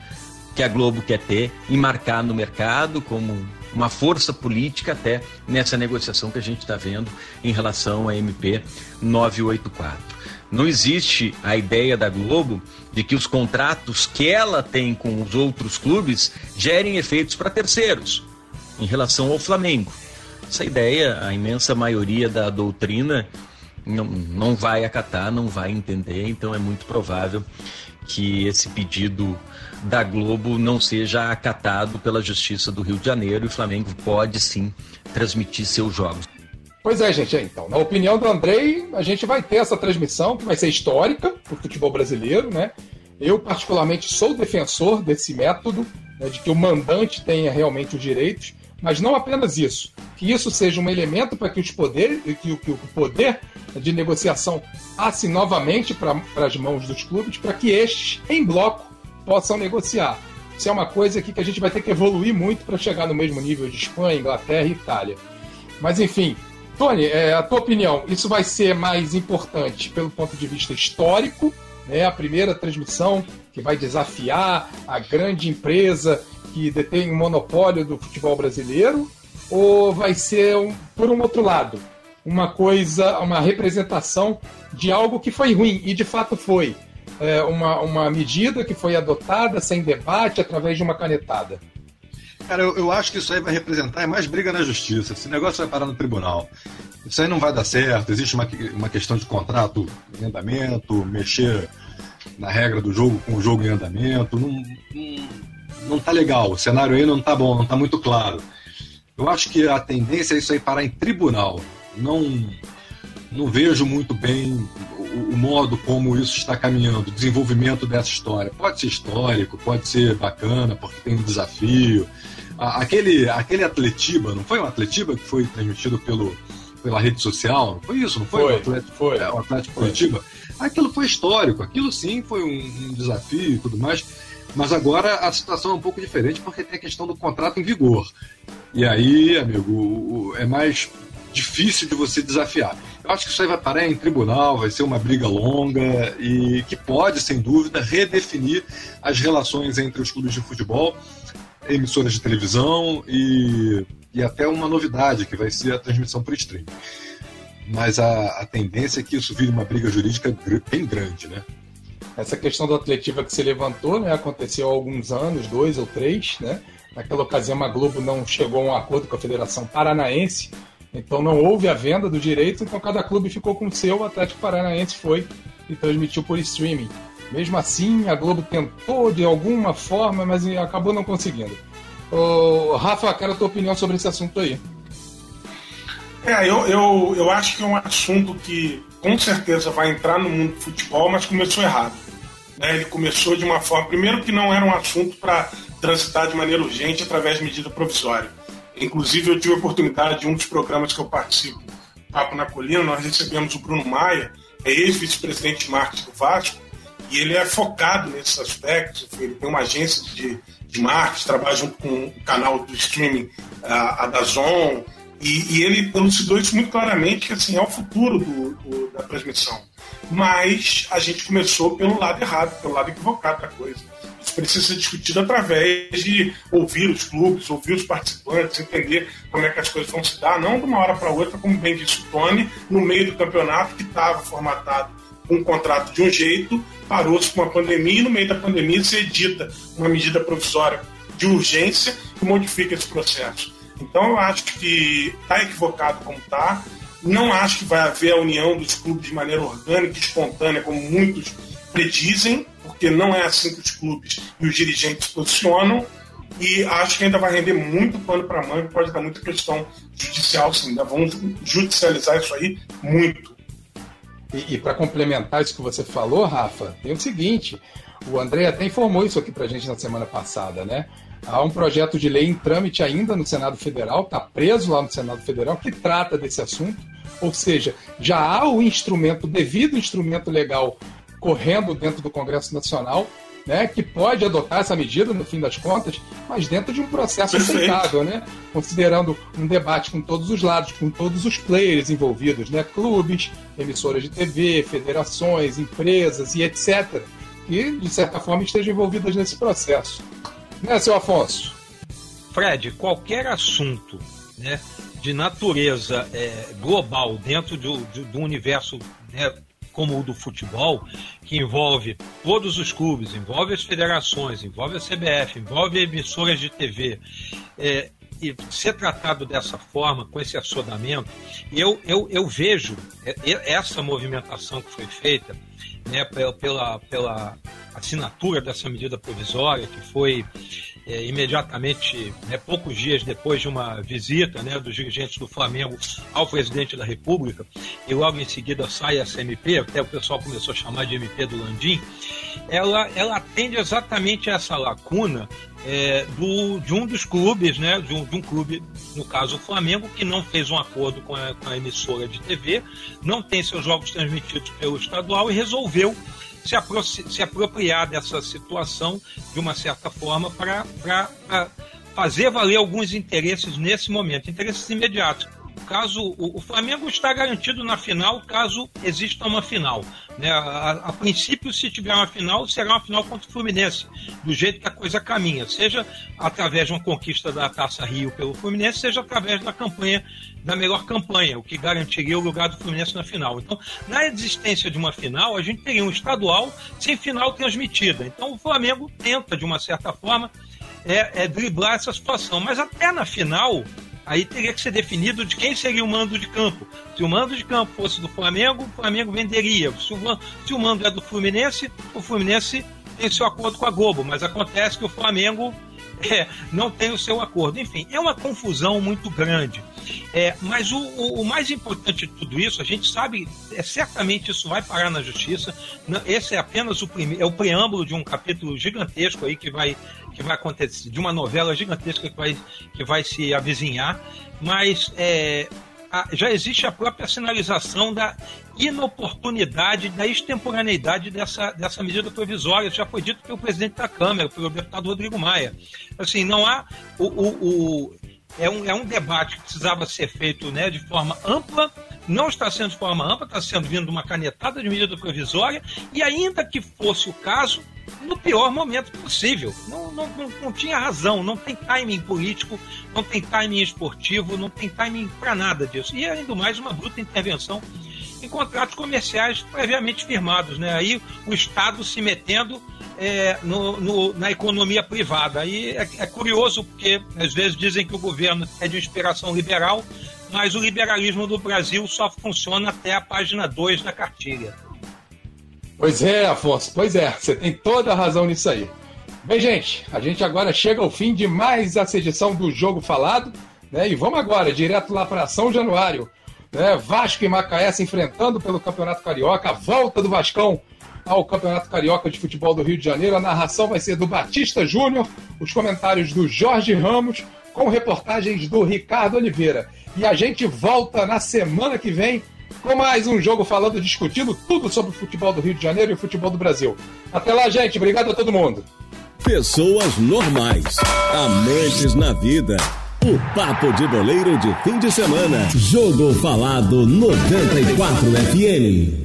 que a Globo quer ter e marcar no mercado como uma força política até nessa negociação que a gente está vendo em relação à MP 984. Não existe a ideia da Globo de que os contratos que ela tem com os outros clubes gerem efeitos para terceiros, em relação ao Flamengo. Essa ideia, a imensa maioria da doutrina não, não vai acatar, não vai entender, então é muito provável que esse pedido da Globo não seja acatado pela Justiça do Rio de Janeiro e o Flamengo pode sim transmitir seus jogos. Pois é, gente. Então, na opinião do Andrei, a gente vai ter essa transmissão que vai ser histórica para o futebol brasileiro, né? Eu, particularmente, sou defensor desse método, né, de que o mandante tenha realmente os direitos, mas não apenas isso. Que isso seja um elemento para que os poderes, que, que o poder de negociação passe novamente para as mãos dos clubes, para que estes, em bloco, possam negociar. Isso é uma coisa aqui que a gente vai ter que evoluir muito para chegar no mesmo nível de Espanha, Inglaterra e Itália. Mas enfim, Tony, é, a tua opinião, isso vai ser mais importante pelo ponto de vista histórico, né? A primeira transmissão que vai desafiar a grande empresa que detém o monopólio do futebol brasileiro, ou vai ser um, por um outro lado, uma coisa, uma representação de algo que foi ruim e de fato foi é, uma, uma medida que foi adotada sem debate através de uma canetada. Cara, eu, eu, acho que isso aí vai representar mais briga na justiça. Esse negócio vai parar no tribunal. Isso aí não vai dar certo. Existe uma, uma questão de contrato em andamento, mexer na regra do jogo, com o jogo em andamento. Não, não, não tá legal. O cenário aí não tá bom, não tá muito claro. Eu acho que a tendência é isso aí parar em tribunal. Não, não vejo muito bem o, o modo como isso está caminhando, o desenvolvimento dessa história. Pode ser histórico, pode ser bacana, porque tem um desafio. Aquele, aquele Atletiba, não foi um Atletiba que foi transmitido pelo, pela rede social? Não foi isso, não foi? Foi, o Atlético, foi. É, o Atlético Curitiba? Aquilo foi histórico, aquilo sim foi um, um desafio e tudo mais. Mas agora a situação é um pouco diferente porque tem a questão do contrato em vigor. E aí, amigo, é mais difícil de você desafiar. Eu acho que isso aí vai parar em tribunal, vai ser uma briga longa e que pode, sem dúvida, redefinir as relações entre os clubes de futebol, emissoras de televisão e, e até uma novidade, que vai ser a transmissão por streaming. Mas a, a tendência é que isso vire uma briga jurídica bem grande, né? Essa questão do atletiva que se levantou, né, aconteceu há alguns anos, dois ou três, né? Naquela ocasião a Globo não chegou a um acordo com a Federação Paranaense, então não houve a venda do direito, então cada clube ficou com o seu, o Atlético Paranaense foi e transmitiu por streaming. Mesmo assim, a Globo tentou de alguma forma, mas acabou não conseguindo. Ô, Rafa, quero a tua opinião sobre esse assunto aí. É, eu, eu, eu acho que é um assunto que com certeza vai entrar no mundo do futebol, mas começou errado. Né? Ele começou de uma forma, primeiro que não era um assunto para transitar de maneira urgente através de medida provisória. Inclusive, eu tive a oportunidade de um dos programas que eu participo, Papo na Colina, nós recebemos o Bruno Maia, é ex-vice-presidente de marketing do Vasco, e ele é focado nesses aspectos. Ele tem uma agência de, de marketing, trabalha junto com o canal do streaming, a, a Dazon, e, e ele elucidou isso muito claramente, que assim, é o futuro do, do, da transmissão. Mas a gente começou pelo lado errado, pelo lado equivocado da coisa. Isso precisa ser discutido através de ouvir os clubes, ouvir os participantes, entender como é que as coisas vão se dar, não de uma hora para outra, como bem disse o Tony, no meio do campeonato que estava formatado um contrato de um jeito, parou-se com a pandemia e no meio da pandemia se edita uma medida provisória de urgência que modifica esse processo. Então eu acho que está equivocado como está. Não acho que vai haver a união dos clubes de maneira orgânica espontânea, como muitos predizem, porque não é assim que os clubes e os dirigentes posicionam. E acho que ainda vai render muito pano para manga, pode dar muita questão judicial, sim. Ainda vão judicializar isso aí muito. E, e para complementar isso que você falou, Rafa, tem o seguinte: o André até informou isso aqui para a gente na semana passada, né? Há um projeto de lei em trâmite ainda no Senado Federal, está preso lá no Senado Federal, que trata desse assunto. Ou seja, já há o instrumento, o devido instrumento legal correndo dentro do Congresso Nacional, né, que pode adotar essa medida no fim das contas, mas dentro de um processo Perfeito. aceitável, né, considerando um debate com todos os lados, com todos os players envolvidos, né, clubes, emissoras de TV, federações, empresas e etc., que de certa forma estejam envolvidas nesse processo. Né, seu Afonso? Fred, qualquer assunto né, de natureza é, global dentro do, do, do universo né, como o do futebol, que envolve todos os clubes, envolve as federações, envolve a CBF, envolve emissoras de TV, é, e ser tratado dessa forma, com esse assodamento, eu, eu, eu vejo é, essa movimentação que foi feita né, pela, pela assinatura dessa medida provisória, que foi é, imediatamente, né, poucos dias depois de uma visita né, dos dirigentes do Flamengo ao presidente da República, e logo em seguida sai essa MP, até o pessoal começou a chamar de MP do Landim, ela, ela atende exatamente essa lacuna é, do, de um dos clubes, né, de um, de um, clube, no caso o Flamengo, que não fez um acordo com a, com a emissora de TV, não tem seus jogos transmitidos pelo estadual e resolveu se, apro se apropriar dessa situação de uma certa forma para fazer valer alguns interesses nesse momento, interesses imediatos caso o, o, Flamengo está garantido na final caso exista uma final. Né? A, a, princípio, se tiver uma final, será uma final contra o Fluminense, do jeito que a coisa caminha, seja através de uma conquista da Taça Rio pelo Fluminense, seja através da campanha, da melhor campanha, o que garantiria o lugar do Fluminense na final. Então, na existência de uma final, a gente teria um estadual sem final transmitida. Então, o Flamengo tenta, de uma certa forma, é, é driblar essa situação. Mas até na final, aí teria que ser definido de quem seria o mando de campo. Se o mando de campo fosse do Flamengo, o Flamengo venderia. Se o, se o mando é do Fluminense, o Fluminense tem seu acordo com a Globo, mas acontece que o Flamengo é, não tem o seu acordo. Enfim, é uma confusão muito grande. É, mas o, o, o, mais importante de tudo isso, a gente sabe, é, certamente isso vai parar na justiça. Esse é apenas o, prime, é o preâmbulo de um capítulo gigantesco aí que vai, que vai acontecer, de uma novela gigantesca que vai, que vai se avizinhar. Mas é, já existe a própria sinalização da inoportunidade, da extemporaneidade dessa, dessa medida provisória. Já foi dito pelo presidente da Câmara, pelo deputado Rodrigo Maia. Assim, não há. O, o, o, é, um, é um debate que precisava ser feito né, de forma ampla, não está sendo de forma ampla, está sendo vindo uma canetada de medida provisória, e ainda que fosse o caso, no pior momento possível. Não, não, não, não, tinha razão, não tem timing político, não tem timing esportivo, não tem timing para nada disso. E ainda mais uma bruta intervenção em contratos comerciais previamente firmados. Né? Aí o Estado se metendo é, no, no, na economia privada. Aí é, é curioso porque às vezes dizem que o governo é de inspiração liberal, mas o liberalismo do Brasil só funciona até a página 2 da cartilha. Pois é, Afonso, pois é, você tem toda a razão nisso aí. Bem, gente, a gente agora chega ao fim de mais essa edição do Jogo Falado, né? E vamos agora, direto lá para São Januário. Né? Vasco e Macaé se enfrentando pelo Campeonato Carioca, a volta do Vascão ao Campeonato Carioca de Futebol do Rio de Janeiro. A narração vai ser do Batista Júnior, os comentários do Jorge Ramos, com reportagens do Ricardo Oliveira. E a gente volta na semana que vem com mais um jogo falando, discutindo tudo sobre o futebol do Rio de Janeiro e o futebol do Brasil. Até lá, gente. Obrigado a todo mundo. Pessoas normais, amantes na vida. O papo de boleiro de fim de semana. Jogo falado 94 FM.